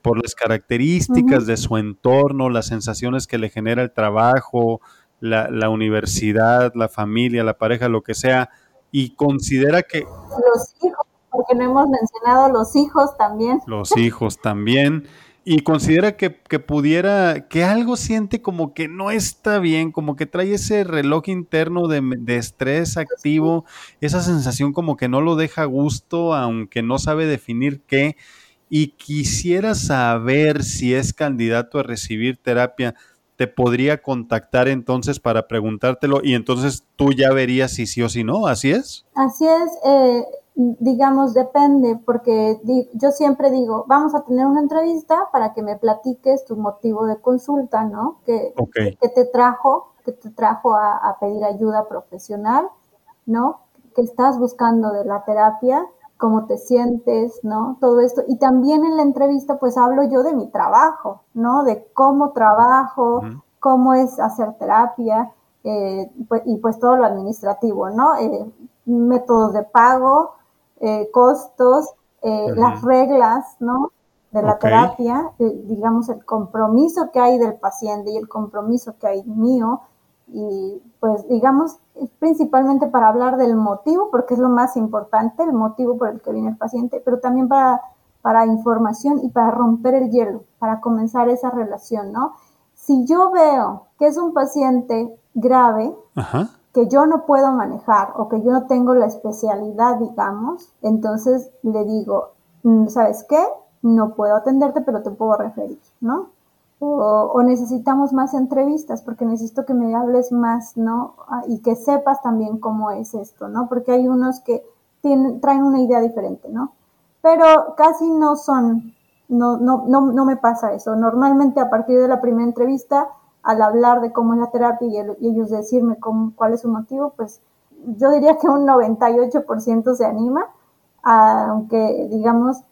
A: por las características de su entorno, las sensaciones que le genera el trabajo, la, la universidad, la familia, la pareja, lo que sea, y considera que...
B: Los hijos porque no hemos mencionado los hijos también.
A: Los hijos también. Y considera que, pudiera, que algo siente como que no está bien, como que trae ese reloj interno de, de estrés activo, esa sensación como que no lo deja a gusto, aunque no sabe definir qué. Y quisiera saber si es candidato a recibir terapia te podría contactar entonces para preguntártelo y entonces tú ya verías si sí o si no, ¿así es?
B: Así es, eh, digamos, depende, porque yo siempre digo, vamos a tener una entrevista para que me platiques tu motivo de consulta, ¿no? Que, que te trajo, que te trajo a, pedir ayuda profesional, ¿no? Que estás buscando de la terapia, cómo te sientes, ¿no? Todo esto. Y también en la entrevista, pues hablo yo de mi trabajo, ¿no? De cómo trabajo, cómo es hacer terapia, eh, pues, y pues todo lo administrativo, ¿no? Eh, métodos de pago, eh, costos, eh, las reglas, ¿no? De la terapia, eh, digamos, el compromiso que hay del paciente y el compromiso que hay mío. Y pues, digamos, principalmente para hablar del motivo, porque es lo más importante, el motivo por el que viene el paciente, pero también para, para información y para romper el hielo, para comenzar esa relación, ¿no? Si yo veo que es un paciente grave, Ajá que yo no puedo manejar o que yo no tengo la especialidad, digamos, entonces le digo, mm, ¿sabes qué? No puedo atenderte, pero te puedo referir, ¿no? O, necesitamos más entrevistas porque necesito que me hables más, ¿no? Ah, y que sepas también cómo es esto, ¿no? Porque hay unos que tienen, traen una idea diferente, ¿no? Pero casi no son, no, no, no, no me pasa eso. Normalmente a partir de la primera entrevista al hablar de cómo es la terapia y, ellos decirme cómo, cuál es su motivo, pues yo diría que un 98% se anima, aunque digamos,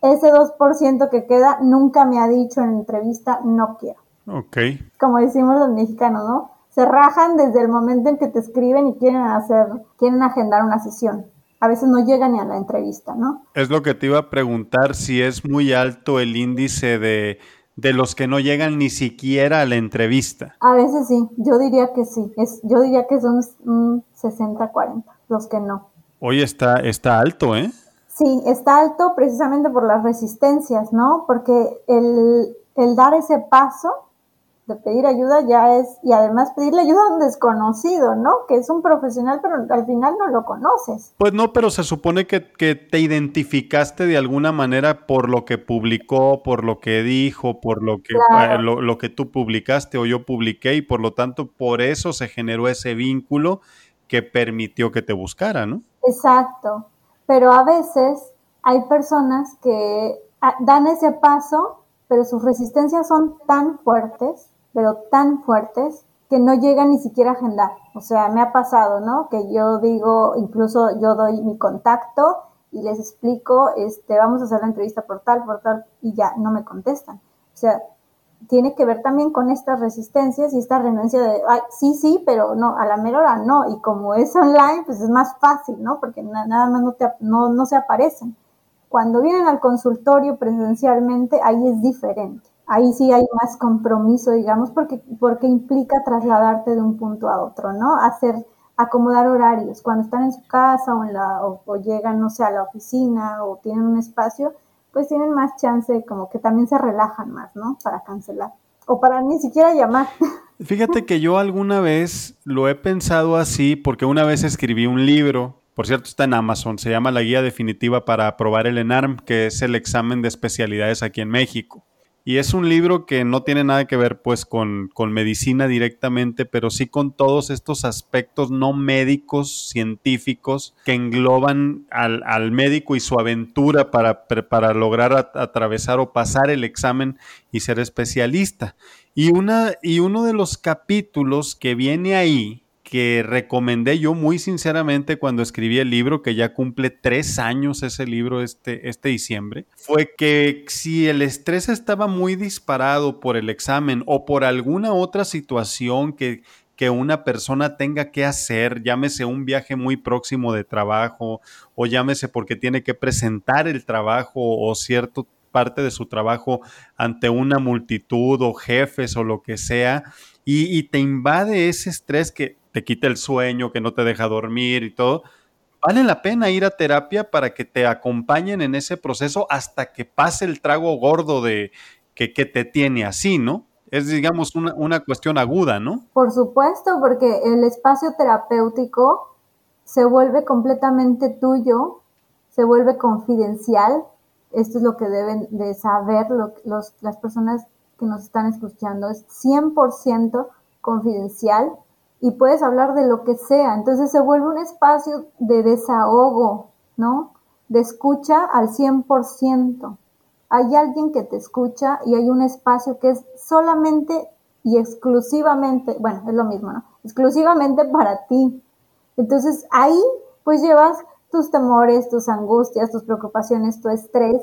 B: ese 2% que queda nunca me ha dicho en entrevista no quiero.
A: Ok.
B: Como decimos los mexicanos, ¿no? Se rajan desde el momento en que te escriben y quieren hacer, quieren agendar una sesión. A veces no llegan ni a la entrevista, ¿no?
A: Es lo que te iba a preguntar, si es muy alto el índice de de los que no llegan ni siquiera a la entrevista.
B: A veces sí, yo diría que sí. Es, yo diría que son 60-40 los que no.
A: Hoy está, está alto, ¿eh?
B: Sí, está alto precisamente por las resistencias, ¿no? Porque el, el dar ese paso de pedir ayuda ya es, y además pedirle ayuda a un desconocido, ¿no? Que es un profesional, pero al final no lo conoces.
A: Pues no, pero se supone que, te identificaste de alguna manera por lo que publicó, por lo que dijo, por lo que, eh, lo, que tú publicaste o yo publiqué, y por lo tanto, por eso se generó ese vínculo que permitió que te buscara, ¿no?
B: Exacto. Pero a veces hay personas que ah, dan ese paso, pero sus resistencias son tan fuertes pero tan fuertes que no llegan ni siquiera a agendar. O sea, me ha pasado, ¿no? Que yo digo, incluso yo doy mi contacto y les explico, este, vamos a hacer la entrevista por tal, por tal, y ya, no me contestan. O sea, tiene que ver también con estas resistencias y esta renuncia de, Ay, sí, sí, pero no, a la mera hora no. Y como es online, pues es más fácil, ¿no? Porque nada más no, te, no, no se aparecen. Cuando vienen al consultorio presencialmente, ahí es diferente. Ahí sí hay más compromiso, digamos, porque, porque implica trasladarte de un punto a otro, ¿no? Hacer, acomodar horarios. Cuando están en su casa o, en la, o llegan, no sé, a la oficina o tienen un espacio, pues tienen más chance, como que también se relajan más, ¿no? Para cancelar. O para ni siquiera llamar. [LAUGHS]
A: Fíjate que yo alguna vez lo he pensado así porque una vez escribí un libro, por cierto está en Amazon, se llama La Guía Definitiva para aprobar el ENARM, que es el examen de especialidades aquí en México. Y es un libro que no tiene nada que ver pues con, medicina directamente, pero sí con todos estos aspectos no médicos, científicos, que engloban al, médico y su aventura para, para lograr atravesar o pasar el examen y ser especialista. Y, una, y uno de los capítulos que viene ahí, que recomendé yo muy sinceramente cuando escribí el libro, que ya cumple tres años ese libro este, este diciembre, fue que si el estrés estaba muy disparado por el examen o por alguna otra situación que, que una persona tenga que hacer, llámese un viaje muy próximo de trabajo o llámese porque tiene que presentar el trabajo o cierta parte de su trabajo ante una multitud o jefes o lo que sea, y, y te invade ese estrés que te quita el sueño, que no te deja dormir y todo, vale la pena ir a terapia para que te acompañen en ese proceso hasta que pase el trago gordo de que, te tiene así, ¿no? Es, digamos, una, cuestión aguda, ¿no?
B: Por supuesto, porque el espacio terapéutico se vuelve completamente tuyo, se vuelve confidencial. Esto es lo que deben de saber los, las personas que nos están escuchando. Es 100% confidencial y puedes hablar de lo que sea. Entonces se vuelve un espacio de desahogo, ¿no? De escucha al 100%. Hay alguien que te escucha y hay un espacio que es solamente y exclusivamente, bueno, es lo mismo, ¿no? Exclusivamente para ti. Entonces ahí pues llevas tus temores, tus angustias, tus preocupaciones, tu estrés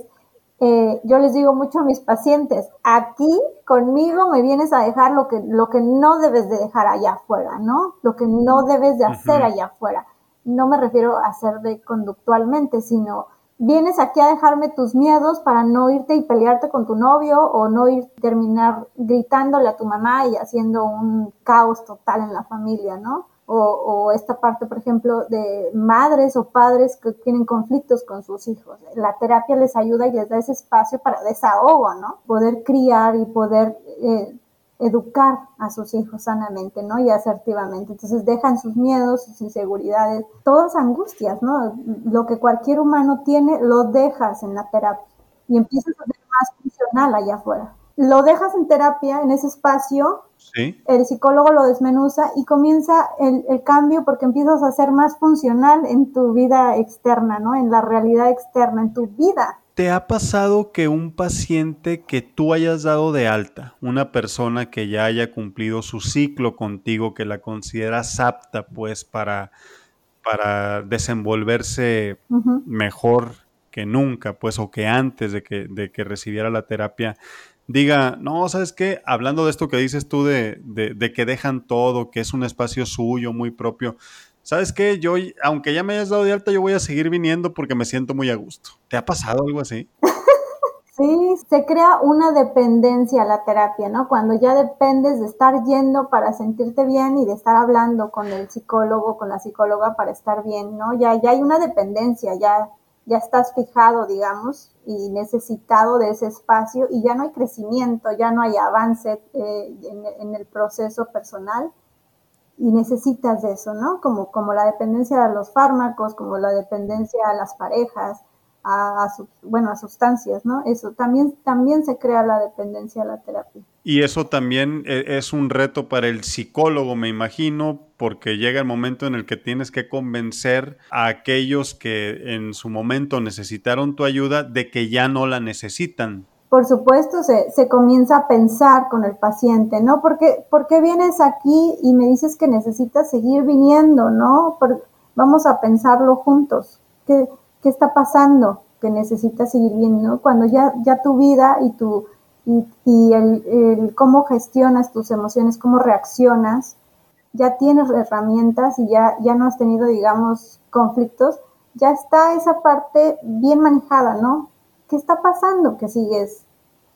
B: eh, yo les digo mucho a mis pacientes, aquí conmigo me vienes a dejar lo que, lo que no debes de dejar allá afuera, ¿no? Lo que no debes de hacer allá afuera. No me refiero a hacer de conductualmente, sino vienes aquí a dejarme tus miedos para no irte y pelearte con tu novio o no ir terminar gritándole a tu mamá y haciendo un caos total en la familia, ¿no? O, esta parte, por ejemplo, de madres o padres que tienen conflictos con sus hijos. La terapia les ayuda y les da ese espacio para desahogo, ¿no? Poder criar y poder eh, educar a sus hijos sanamente, ¿no? Y asertivamente. Entonces dejan sus miedos, sus inseguridades, todas angustias, ¿no? Lo que cualquier humano tiene, lo dejas en la terapia y empiezas a ser más funcional allá afuera. Lo dejas en terapia, en ese espacio, el psicólogo lo desmenuza y comienza el, cambio porque empiezas a ser más funcional en tu vida externa, ¿no? En la realidad externa, en tu vida.
A: ¿Te ha pasado que un paciente que tú hayas dado de alta, una persona que ya haya cumplido su ciclo contigo, que la consideras apta pues para, para desenvolverse mejor que nunca, pues, o que antes de que, de que recibiera la terapia, diga, no, ¿sabes qué? Hablando de esto que dices tú de, de, que dejan todo, que es un espacio suyo, muy propio. ¿Sabes qué? Yo, aunque ya me hayas dado de alta, yo voy a seguir viniendo porque me siento muy a gusto. ¿Te ha pasado algo así?
B: Sí, se crea una dependencia a la terapia, ¿no? Cuando ya dependes de estar yendo para sentirte bien y de estar hablando con el psicólogo, con la psicóloga para estar bien, ¿no? Ya, ya hay una dependencia, ya ya estás fijado, digamos, y necesitado de ese espacio y ya no hay crecimiento, ya no hay avance eh, en, el proceso personal y necesitas de eso, ¿no? Como, como la dependencia a los fármacos, como la dependencia a las parejas, a, bueno, a sustancias, ¿no? Eso también, también se crea la dependencia a la terapia.
A: Y eso también e, es un reto para el psicólogo, me imagino, porque llega el momento en el que tienes que convencer a aquellos que en su momento necesitaron tu ayuda de que ya no la necesitan.
B: Por supuesto, se, se comienza a pensar con el paciente, ¿no? Porque, ¿Por qué vienes aquí y me dices que necesitas seguir viniendo, ¿no? vamos a pensarlo juntos. ¿Qué, ¿Qué está pasando? Que necesitas seguir viniendo cuando ya, ya tu vida y tu y, el, cómo gestionas tus emociones, cómo reaccionas, ya tienes herramientas y ya, ya no has tenido, digamos, conflictos, ya está esa parte bien manejada, ¿no? ¿Qué está pasando que sigues,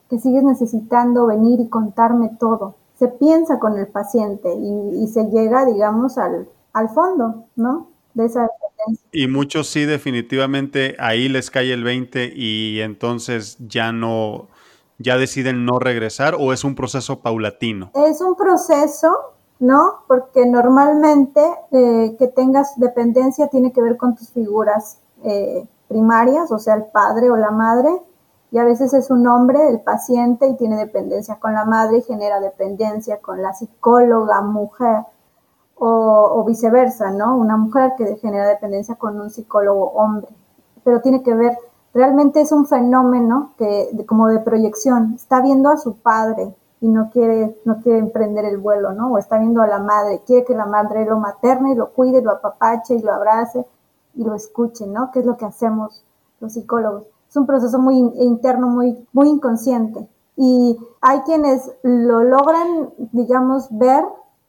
B: que sigues necesitando venir y contarme todo? Se piensa con el paciente y, se llega, digamos, al, al fondo, ¿no?
A: Y muchos sí, definitivamente ahí les cae el 20 y entonces ya no, ya deciden no regresar o es un proceso paulatino.
B: Es un proceso, ¿no? Porque normalmente eh, que tengas dependencia tiene que ver con tus figuras eh, primarias, o sea, el padre o la madre, y a veces es un hombre, el paciente, y tiene dependencia con la madre y genera dependencia con la psicóloga, mujer o, viceversa, ¿no? Una mujer que genera dependencia con un psicólogo hombre. Pero tiene que ver, realmente es un fenómeno que, como de proyección, está viendo a su padre y no quiere, no quiere emprender el vuelo, ¿no? O está viendo a la madre, quiere que la madre lo materne y lo cuide, lo apapache y lo abrace y lo escuche, ¿no? Que es lo que hacemos los psicólogos. Es un proceso muy interno, muy, muy inconsciente. Y hay quienes lo logran, digamos, ver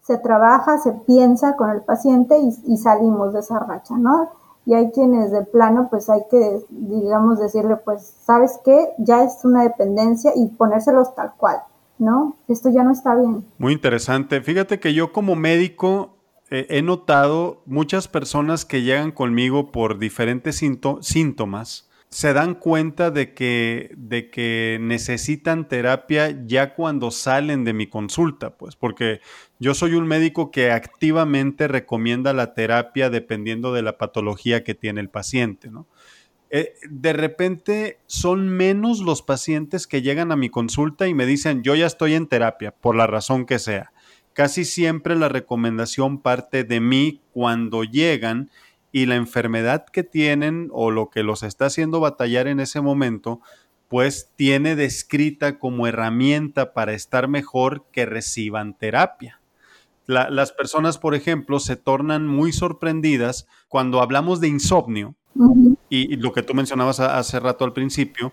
B: se trabaja, se piensa con el paciente y, salimos de esa racha, ¿no? Y hay quienes de plano, pues hay que, digamos, decirle, pues, ¿sabes qué? Ya es una dependencia y ponérselos tal cual, ¿no? Esto ya no está bien.
A: Muy interesante. Fíjate que yo como médico eh, he notado muchas personas que llegan conmigo por diferentes síntomas se dan cuenta de que, de que necesitan terapia ya cuando salen de mi consulta, pues, porque yo soy un médico que activamente recomienda la terapia dependiendo de la patología que tiene el paciente, ¿no? Eh, de repente son menos los pacientes que llegan a mi consulta y me dicen, yo ya estoy en terapia, por la razón que sea. Casi siempre la recomendación parte de mí cuando llegan y la enfermedad que tienen o lo que los está haciendo batallar en ese momento, pues tiene descrita como herramienta para estar mejor que reciban terapia. Las personas, por ejemplo, se tornan muy sorprendidas cuando hablamos de insomnio y, lo que tú mencionabas hace rato al principio,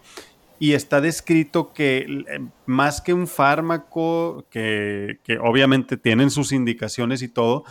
A: y está descrito que eh, más que un fármaco, que, que, obviamente tienen sus indicaciones y todo,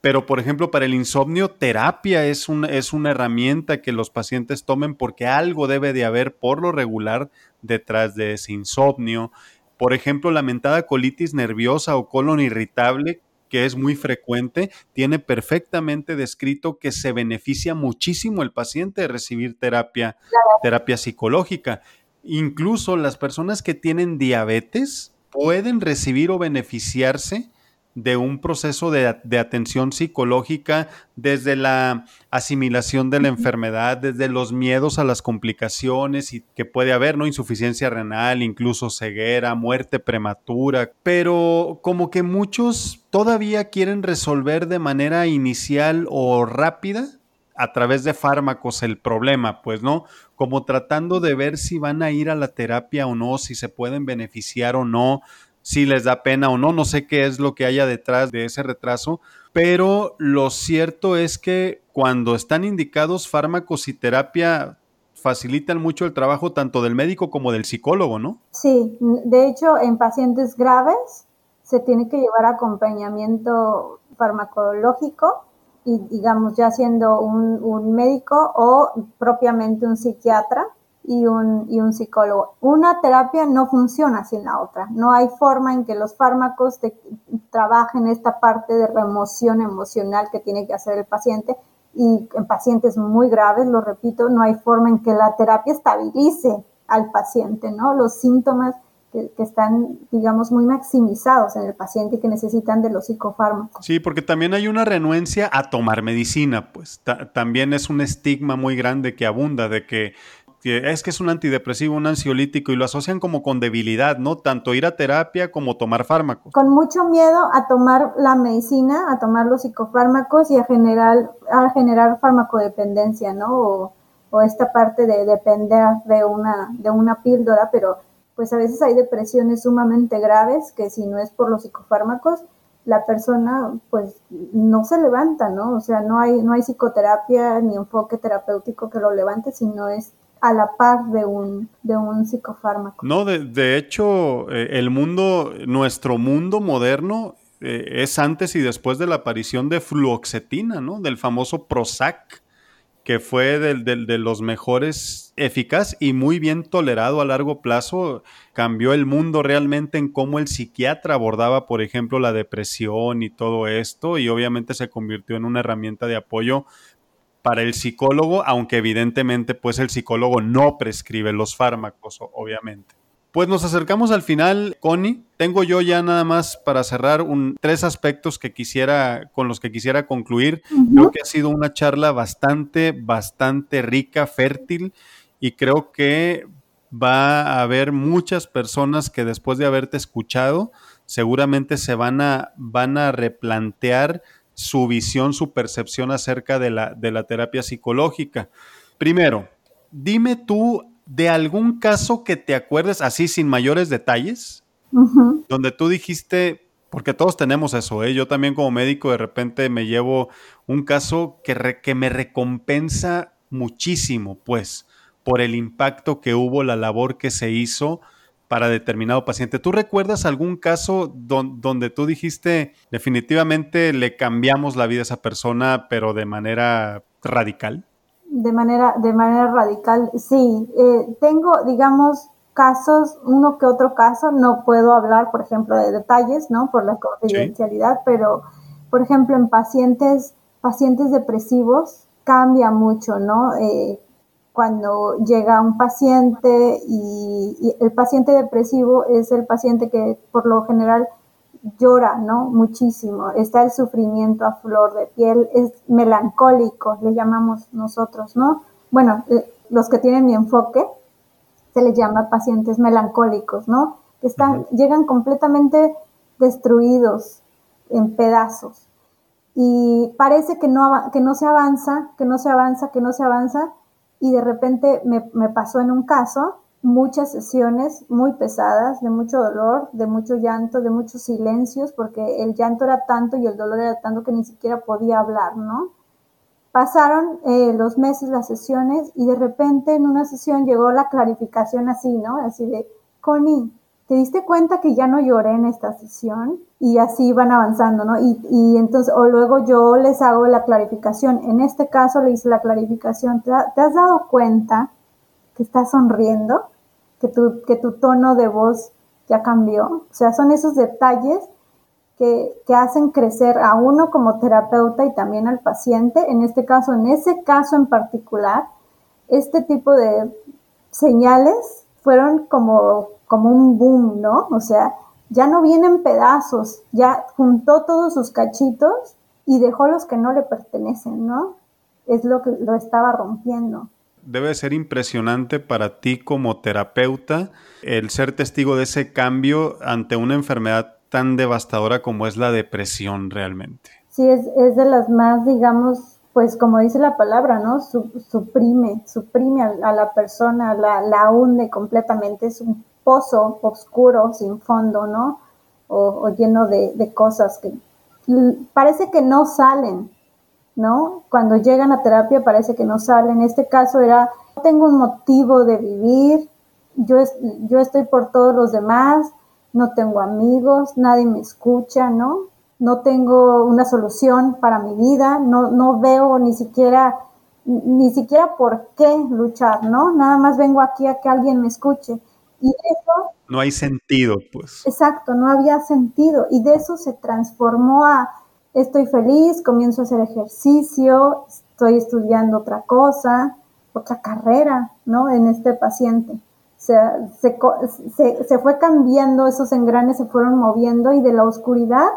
A: pero, por ejemplo, para el insomnio, terapia es, es una herramienta que los pacientes tomen porque algo debe de haber por lo regular detrás de ese insomnio. Por ejemplo, la mentada colitis nerviosa o colon irritable, que es muy frecuente, tiene perfectamente descrito que se beneficia muchísimo el paciente de recibir terapia, terapia psicológica. Incluso las personas que tienen diabetes pueden recibir o beneficiarse de un proceso de, atención psicológica desde la asimilación de la enfermedad, desde los miedos a las complicaciones y que puede haber, ¿no? Insuficiencia renal, incluso ceguera, muerte prematura, pero como que muchos todavía quieren resolver de manera inicial o rápida a través de fármacos el problema, pues, ¿no? Como tratando de ver si van a ir a la terapia o no, si se pueden beneficiar o no, si les da pena o no, no sé qué es lo que haya detrás de ese retraso, pero lo cierto es que cuando están indicados fármacos y terapia facilitan mucho el trabajo tanto del médico como del psicólogo, ¿no?
B: Sí, de hecho en pacientes graves se tiene que llevar acompañamiento farmacológico y digamos ya siendo un, un médico o propiamente un psiquiatra y un, y un psicólogo. Una terapia no funciona sin la otra. No hay forma en que los fármacos trabajen esta parte de remoción emocional que tiene que hacer el paciente. Y en pacientes muy graves, lo repito, no hay forma en que la terapia estabilice al paciente, ¿no? Los síntomas que, están, digamos, muy maximizados en el paciente y que necesitan de los psicofármacos.
A: Sí, porque también hay una renuencia a tomar medicina, pues también es un estigma muy grande que abunda de que es que es un antidepresivo, un ansiolítico y lo asocian como con debilidad, ¿no? Tanto ir a terapia como tomar fármacos.
B: Con mucho miedo a tomar la medicina, a tomar los psicofármacos y a generar, a generar farmacodependencia, ¿no? O, o esta parte de depender de una, de una píldora, pero pues a veces hay depresiones sumamente graves que si no es por los psicofármacos, la persona pues no se levanta, ¿no? O sea, no hay, no hay psicoterapia ni enfoque terapéutico que lo levante, sino es a la par de un, de un psicofármaco.
A: No, de, hecho, eh, el mundo, nuestro mundo moderno eh, es antes y después de la aparición de fluoxetina, ¿no? Del famoso Prozac, que fue de los mejores eficaz y muy bien tolerado a largo plazo. Cambió el mundo realmente en cómo el psiquiatra abordaba, por ejemplo, la depresión y todo esto, y obviamente se convirtió en una herramienta de apoyo para el psicólogo, aunque evidentemente pues el psicólogo no prescribe los fármacos, obviamente. Pues nos acercamos al final, Connie. Tengo yo ya nada más para cerrar un, tres aspectos que quisiera, con los que quisiera concluir. Creo que ha sido una charla bastante, bastante rica, fértil, y creo que va a haber muchas personas que después de haberte escuchado, seguramente se van a, van a replantear su visión, su percepción acerca de la, de la terapia psicológica. Primero, dime tú de algún caso que te acuerdes así sin mayores detalles, donde tú dijiste, porque todos tenemos eso, ¿eh? yo también como médico de repente me llevo un caso que, que me recompensa muchísimo, pues, por el impacto que hubo, la labor que se hizo para determinado paciente. ¿Tú recuerdas algún caso donde tú dijiste definitivamente le cambiamos la vida a esa persona, pero de manera radical?
B: De manera, de manera radical, sí. Eh, tengo, digamos, casos, uno que otro caso, no puedo hablar, por ejemplo, de detalles, ¿no? Por la confidencialidad, pero, por ejemplo, en pacientes, pacientes depresivos cambia mucho, ¿no? Eh, cuando llega un paciente y, el paciente depresivo es el paciente que por lo general llora, ¿no? Muchísimo. Está el sufrimiento a flor de piel, es melancólico, le llamamos nosotros, ¿no? Bueno, eh, los que tienen mi enfoque se les llama pacientes melancólicos, ¿no? Que están, llegan completamente destruidos en pedazos. Y parece que no, que no se avanza, que no se avanza, que no se avanza. Y de repente me, me pasó en un caso muchas sesiones muy pesadas, de mucho dolor, de mucho llanto, de muchos silencios, porque el llanto era tanto y el dolor era tanto que ni siquiera podía hablar, ¿no? Pasaron eh, los meses, las sesiones, y de repente en una sesión llegó la clarificación así, ¿no? Así de, Connie, ¿te diste cuenta que ya no lloré en esta sesión? Y así van avanzando, ¿no? Y, entonces, o luego yo les hago la clarificación. En este caso le hice la clarificación. ¿Te, has dado cuenta que estás sonriendo? que tu, tono de voz ya cambió. O sea, son esos detalles que, hacen crecer a uno como terapeuta y también al paciente. En este caso, en ese caso en particular, este tipo de señales fueron como, como un boom, ¿no? O sea, ya no vienen pedazos, ya juntó todos sus cachitos y dejó los que no le pertenecen, ¿no? Es lo que lo estaba rompiendo
A: debe ser impresionante para ti como terapeuta el ser testigo de ese cambio ante una enfermedad tan devastadora como es la depresión realmente.
B: Sí, es, es de las más, digamos, pues como dice la palabra, ¿no? suprime, suprime a, la persona, la, la, hunde completamente, es un pozo oscuro, sin fondo, ¿no? O, lleno de, cosas que parece que no salen, ¿no? Cuando llegan a terapia parece que no salen. En este caso era, no tengo un motivo de vivir, yo, yo estoy por todos los demás, no tengo amigos, nadie me escucha, ¿no? No tengo una solución para mi vida, no, no veo ni siquiera, ni siquiera por qué luchar, ¿no? Nada más vengo aquí a que alguien me escuche. Y eso...
A: No hay sentido, pues.
B: Exacto, no había sentido. Y de eso se transformó a, estoy feliz, comienzo a hacer ejercicio, estoy estudiando otra cosa, otra carrera, ¿no? En este paciente. O sea, se, se, fue cambiando, esos engranes se fueron moviendo y de la oscuridad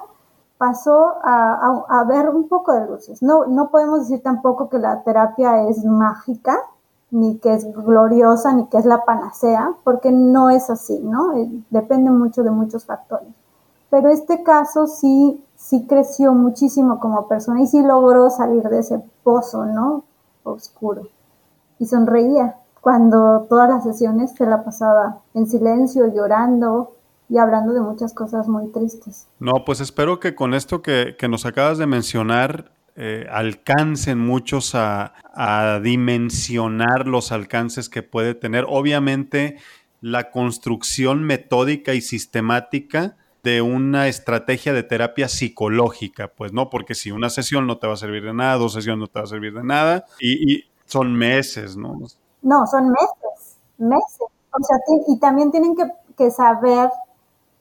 B: pasó a, a, ver un poco de luces. No, no podemos decir tampoco que la terapia es mágica, ni que es gloriosa, ni que es la panacea, porque no es así, ¿no? Eh, depende mucho de muchos factores. Pero este caso sí sí creció muchísimo como persona y sí logró salir de ese pozo, ¿no? Oscuro. Y sonreía cuando todas las sesiones se la pasaba en silencio, llorando y hablando de muchas cosas muy tristes.
A: No, pues espero que con esto que, que nos acabas de mencionar eh, alcancen muchos a, dimensionar los alcances que puede tener. Obviamente, la construcción metódica y sistemática de una estrategia de terapia psicológica, pues no, porque si una sesión no te va a servir de nada, dos sesiones no te va a servir de nada, y, son meses, ¿no?
B: No, son meses, meses. O sea, y también tienen que saber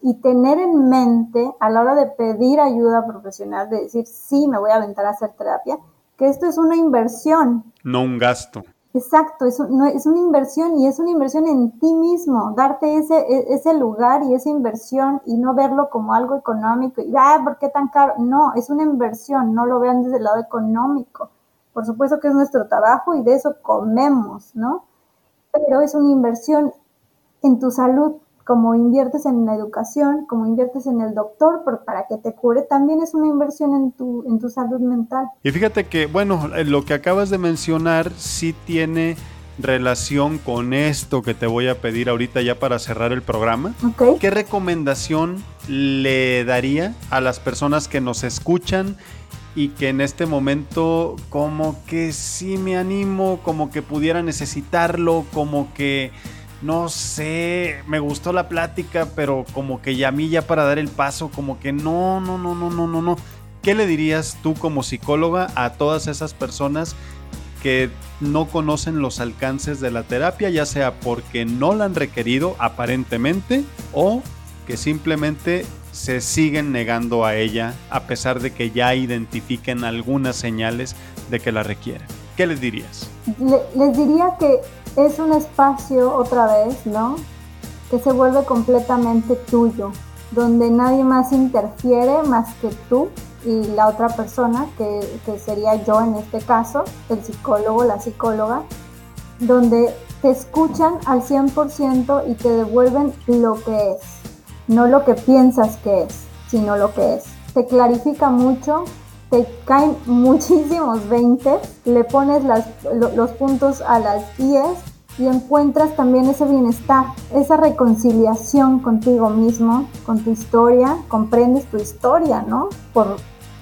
B: y tener en mente a la hora de pedir ayuda profesional, de decir, sí, me voy a aventar a hacer terapia, que esto es una inversión.
A: No un gasto.
B: Exacto, es, no, es una inversión y es una inversión en ti mismo, darte ese, e, ese lugar y esa inversión y no verlo como algo económico y, ah, ¿por qué tan caro? No, es una inversión, no lo vean desde el lado económico. Por supuesto que es nuestro trabajo y de eso comemos, ¿no? Pero es una inversión en tu salud, como inviertes en la educación, como inviertes en el doctor para que te cure, también es una inversión en tu, en tu salud mental.
A: Y fíjate que, bueno, eh, lo que acabas de mencionar sí tiene relación con esto que te voy a pedir ahorita ya para cerrar el programa. ¿Qué recomendación le daría a las personas que nos escuchan y que en este momento como que sí me animo, como que pudiera necesitarlo, como que no sé, me gustó la plática, pero como que ya a mí ya para dar el paso, como que no, no, no, no, no, no, no. ¿Qué le dirías tú como psicóloga a todas esas personas que no conocen los alcances de la terapia, ya sea porque no la han requerido aparentemente o que simplemente se siguen negando a ella a pesar de que ya identifiquen algunas señales de que la requieren? ¿Qué les dirías?
B: les diría que es un espacio otra vez, ¿no? Que se vuelve completamente tuyo, donde nadie más interfiere más que tú y la otra persona, que, sería yo en este caso, el psicólogo, la psicóloga, donde te escuchan al 100% y te devuelven lo que es, no lo que piensas que es, sino lo que es. Te clarifica mucho, te caen muchísimos 20, le pones los puntos a las 10 y encuentras también ese bienestar, esa reconciliación contigo mismo, con tu historia, comprendes tu historia, ¿no? Por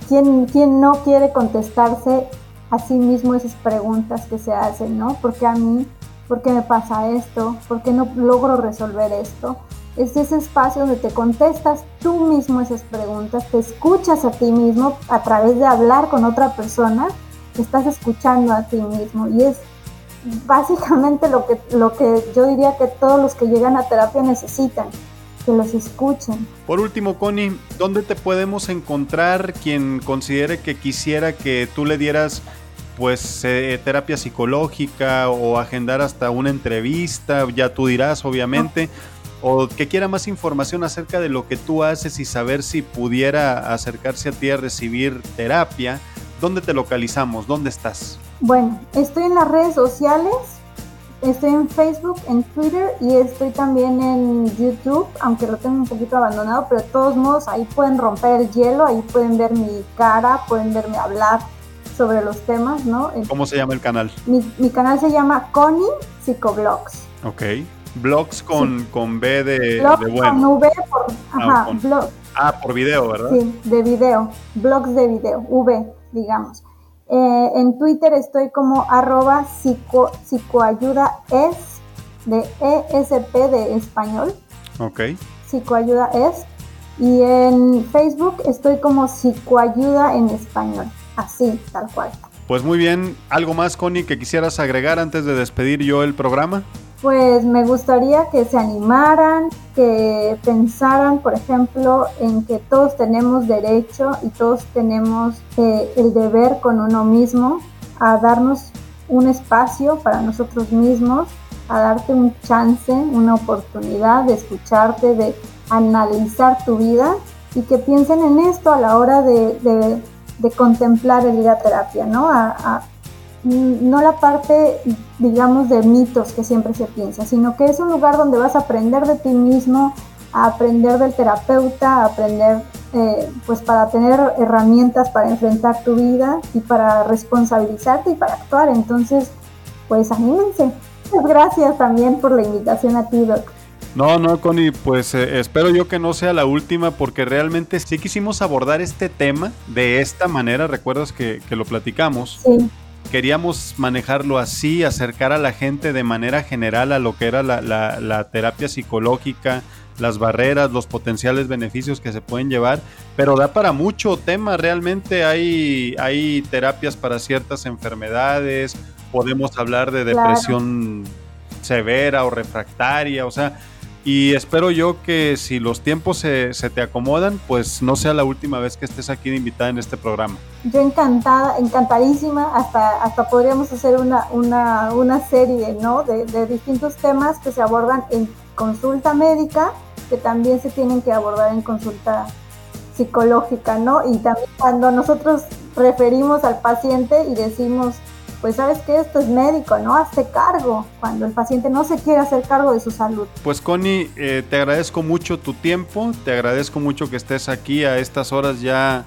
B: quién, quién no quiere contestarse a sí mismo esas preguntas que se hacen, ¿no? ¿Por qué a mí? ¿Por qué me pasa esto? ¿Por qué no logro resolver esto? Es ese espacio donde te contestas tú mismo esas preguntas, te escuchas a ti mismo a través de hablar con otra persona, te estás escuchando a ti mismo y es básicamente lo que, lo que yo diría que todos los que llegan a terapia necesitan, que los escuchen.
A: Por último, Connie, ¿dónde te podemos encontrar quien considere que quisiera que tú le dieras pues eh, terapia psicológica o agendar hasta una entrevista? Ya tú dirás, obviamente o que quiera más información acerca de lo que tú haces y saber si pudiera acercarse a ti a recibir terapia, ¿dónde te localizamos? ¿Dónde estás?
B: Bueno, estoy en las redes sociales, estoy en Facebook, en Twitter y estoy también en YouTube, aunque lo tengo un poquito abandonado, pero de todos modos ahí pueden romper el hielo, ahí pueden ver mi cara, pueden verme hablar sobre los temas, ¿no?
A: ¿Cómo se llama el canal?
B: Mi, mi canal se llama Connie Psicoblogs.
A: Ok. Blogs con, con B de,
B: blogs Con V por,
A: ah, ajá, ah, por video, ¿verdad?
B: Sí, de video. Blogs de video, V, digamos. Eh, en Twitter estoy como arroba psico, psicoayuda es de ESP de español.
A: Ok.
B: Psicoayuda es. Y en Facebook estoy como psicoayuda en español. Así, tal cual.
A: Pues muy bien. ¿Algo más, Connie, que quisieras agregar antes de despedir yo el programa?
B: Pues me gustaría que se animaran, que pensaran, por ejemplo, en que todos tenemos derecho y todos tenemos eh, el deber con uno mismo a darnos un espacio para nosotros mismos, a darte un chance, una oportunidad de escucharte, de analizar tu vida y que piensen en esto a la hora de, contemplar el ir a terapia, ¿no? a, no la parte, digamos, de mitos que siempre se piensa, sino que es un lugar donde vas a aprender de ti mismo, a aprender del terapeuta, a aprender, eh, pues para tener herramientas para enfrentar tu vida y para responsabilizarte y para actuar. Entonces, pues anímense. Gracias también por la invitación a ti, Doc.
A: No, no, Connie, pues eh, espero yo que no sea la última porque realmente sí quisimos abordar este tema de esta manera, recuerdas que, lo platicamos. Sí. Queríamos manejarlo así, acercar a la gente de manera general a lo que era la, la terapia psicológica, las barreras, los potenciales beneficios que se pueden llevar, pero da para mucho tema, realmente hay, hay terapias para ciertas enfermedades, podemos hablar de depresión severa o refractaria, o sea, y espero yo que si los tiempos se, se, te acomodan, pues no sea la última vez que estés aquí de invitada en este programa.
B: Yo encantada, encantadísima, hasta, hasta podríamos hacer una, una, una serie ¿no? de, de distintos temas que se abordan en consulta médica que también se tienen que abordar en consulta psicológica, ¿no? Y también cuando nosotros referimos al paciente y decimos, pues sabes que esto es médico, ¿no? Hazte cargo cuando el paciente no se quiere hacer cargo de su salud.
A: Pues Connie, eh, te agradezco mucho tu tiempo, te agradezco mucho que estés aquí a estas horas ya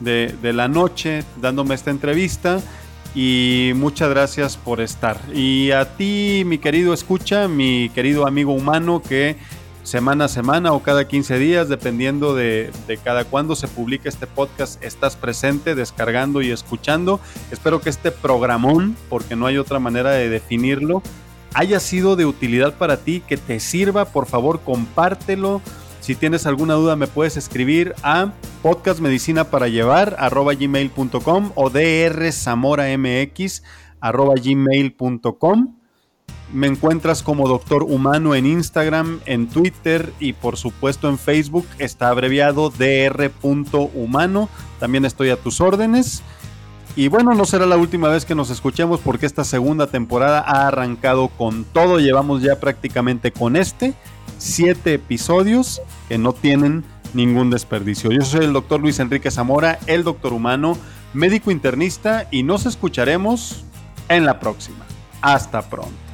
A: de, de la noche dándome esta entrevista y muchas gracias por estar. Y a ti, mi querido escucha, mi querido amigo humano que semana a semana o cada 15 días, dependiendo de, cada cuándo se publique este podcast, estás presente, descargando y escuchando. Espero que este programón, porque no hay otra manera de definirlo, haya sido de utilidad para ti, que te sirva, por favor compártelo. Si tienes alguna duda me puedes escribir a podcastmedicina para llevar gmail.com o drzamoramx arroba gmail.com me encuentras como Doctor Humano en Instagram, en Twitter y por supuesto en Facebook. Está abreviado dr.humano. También estoy a tus órdenes. Y bueno, no será la última vez que nos escuchemos porque esta segunda temporada ha arrancado con todo. Llevamos ya prácticamente con este siete episodios que no tienen ningún desperdicio. Yo soy el doctor Luis Enrique Zamora, el doctor humano, médico internista y nos escucharemos en la próxima. Hasta pronto.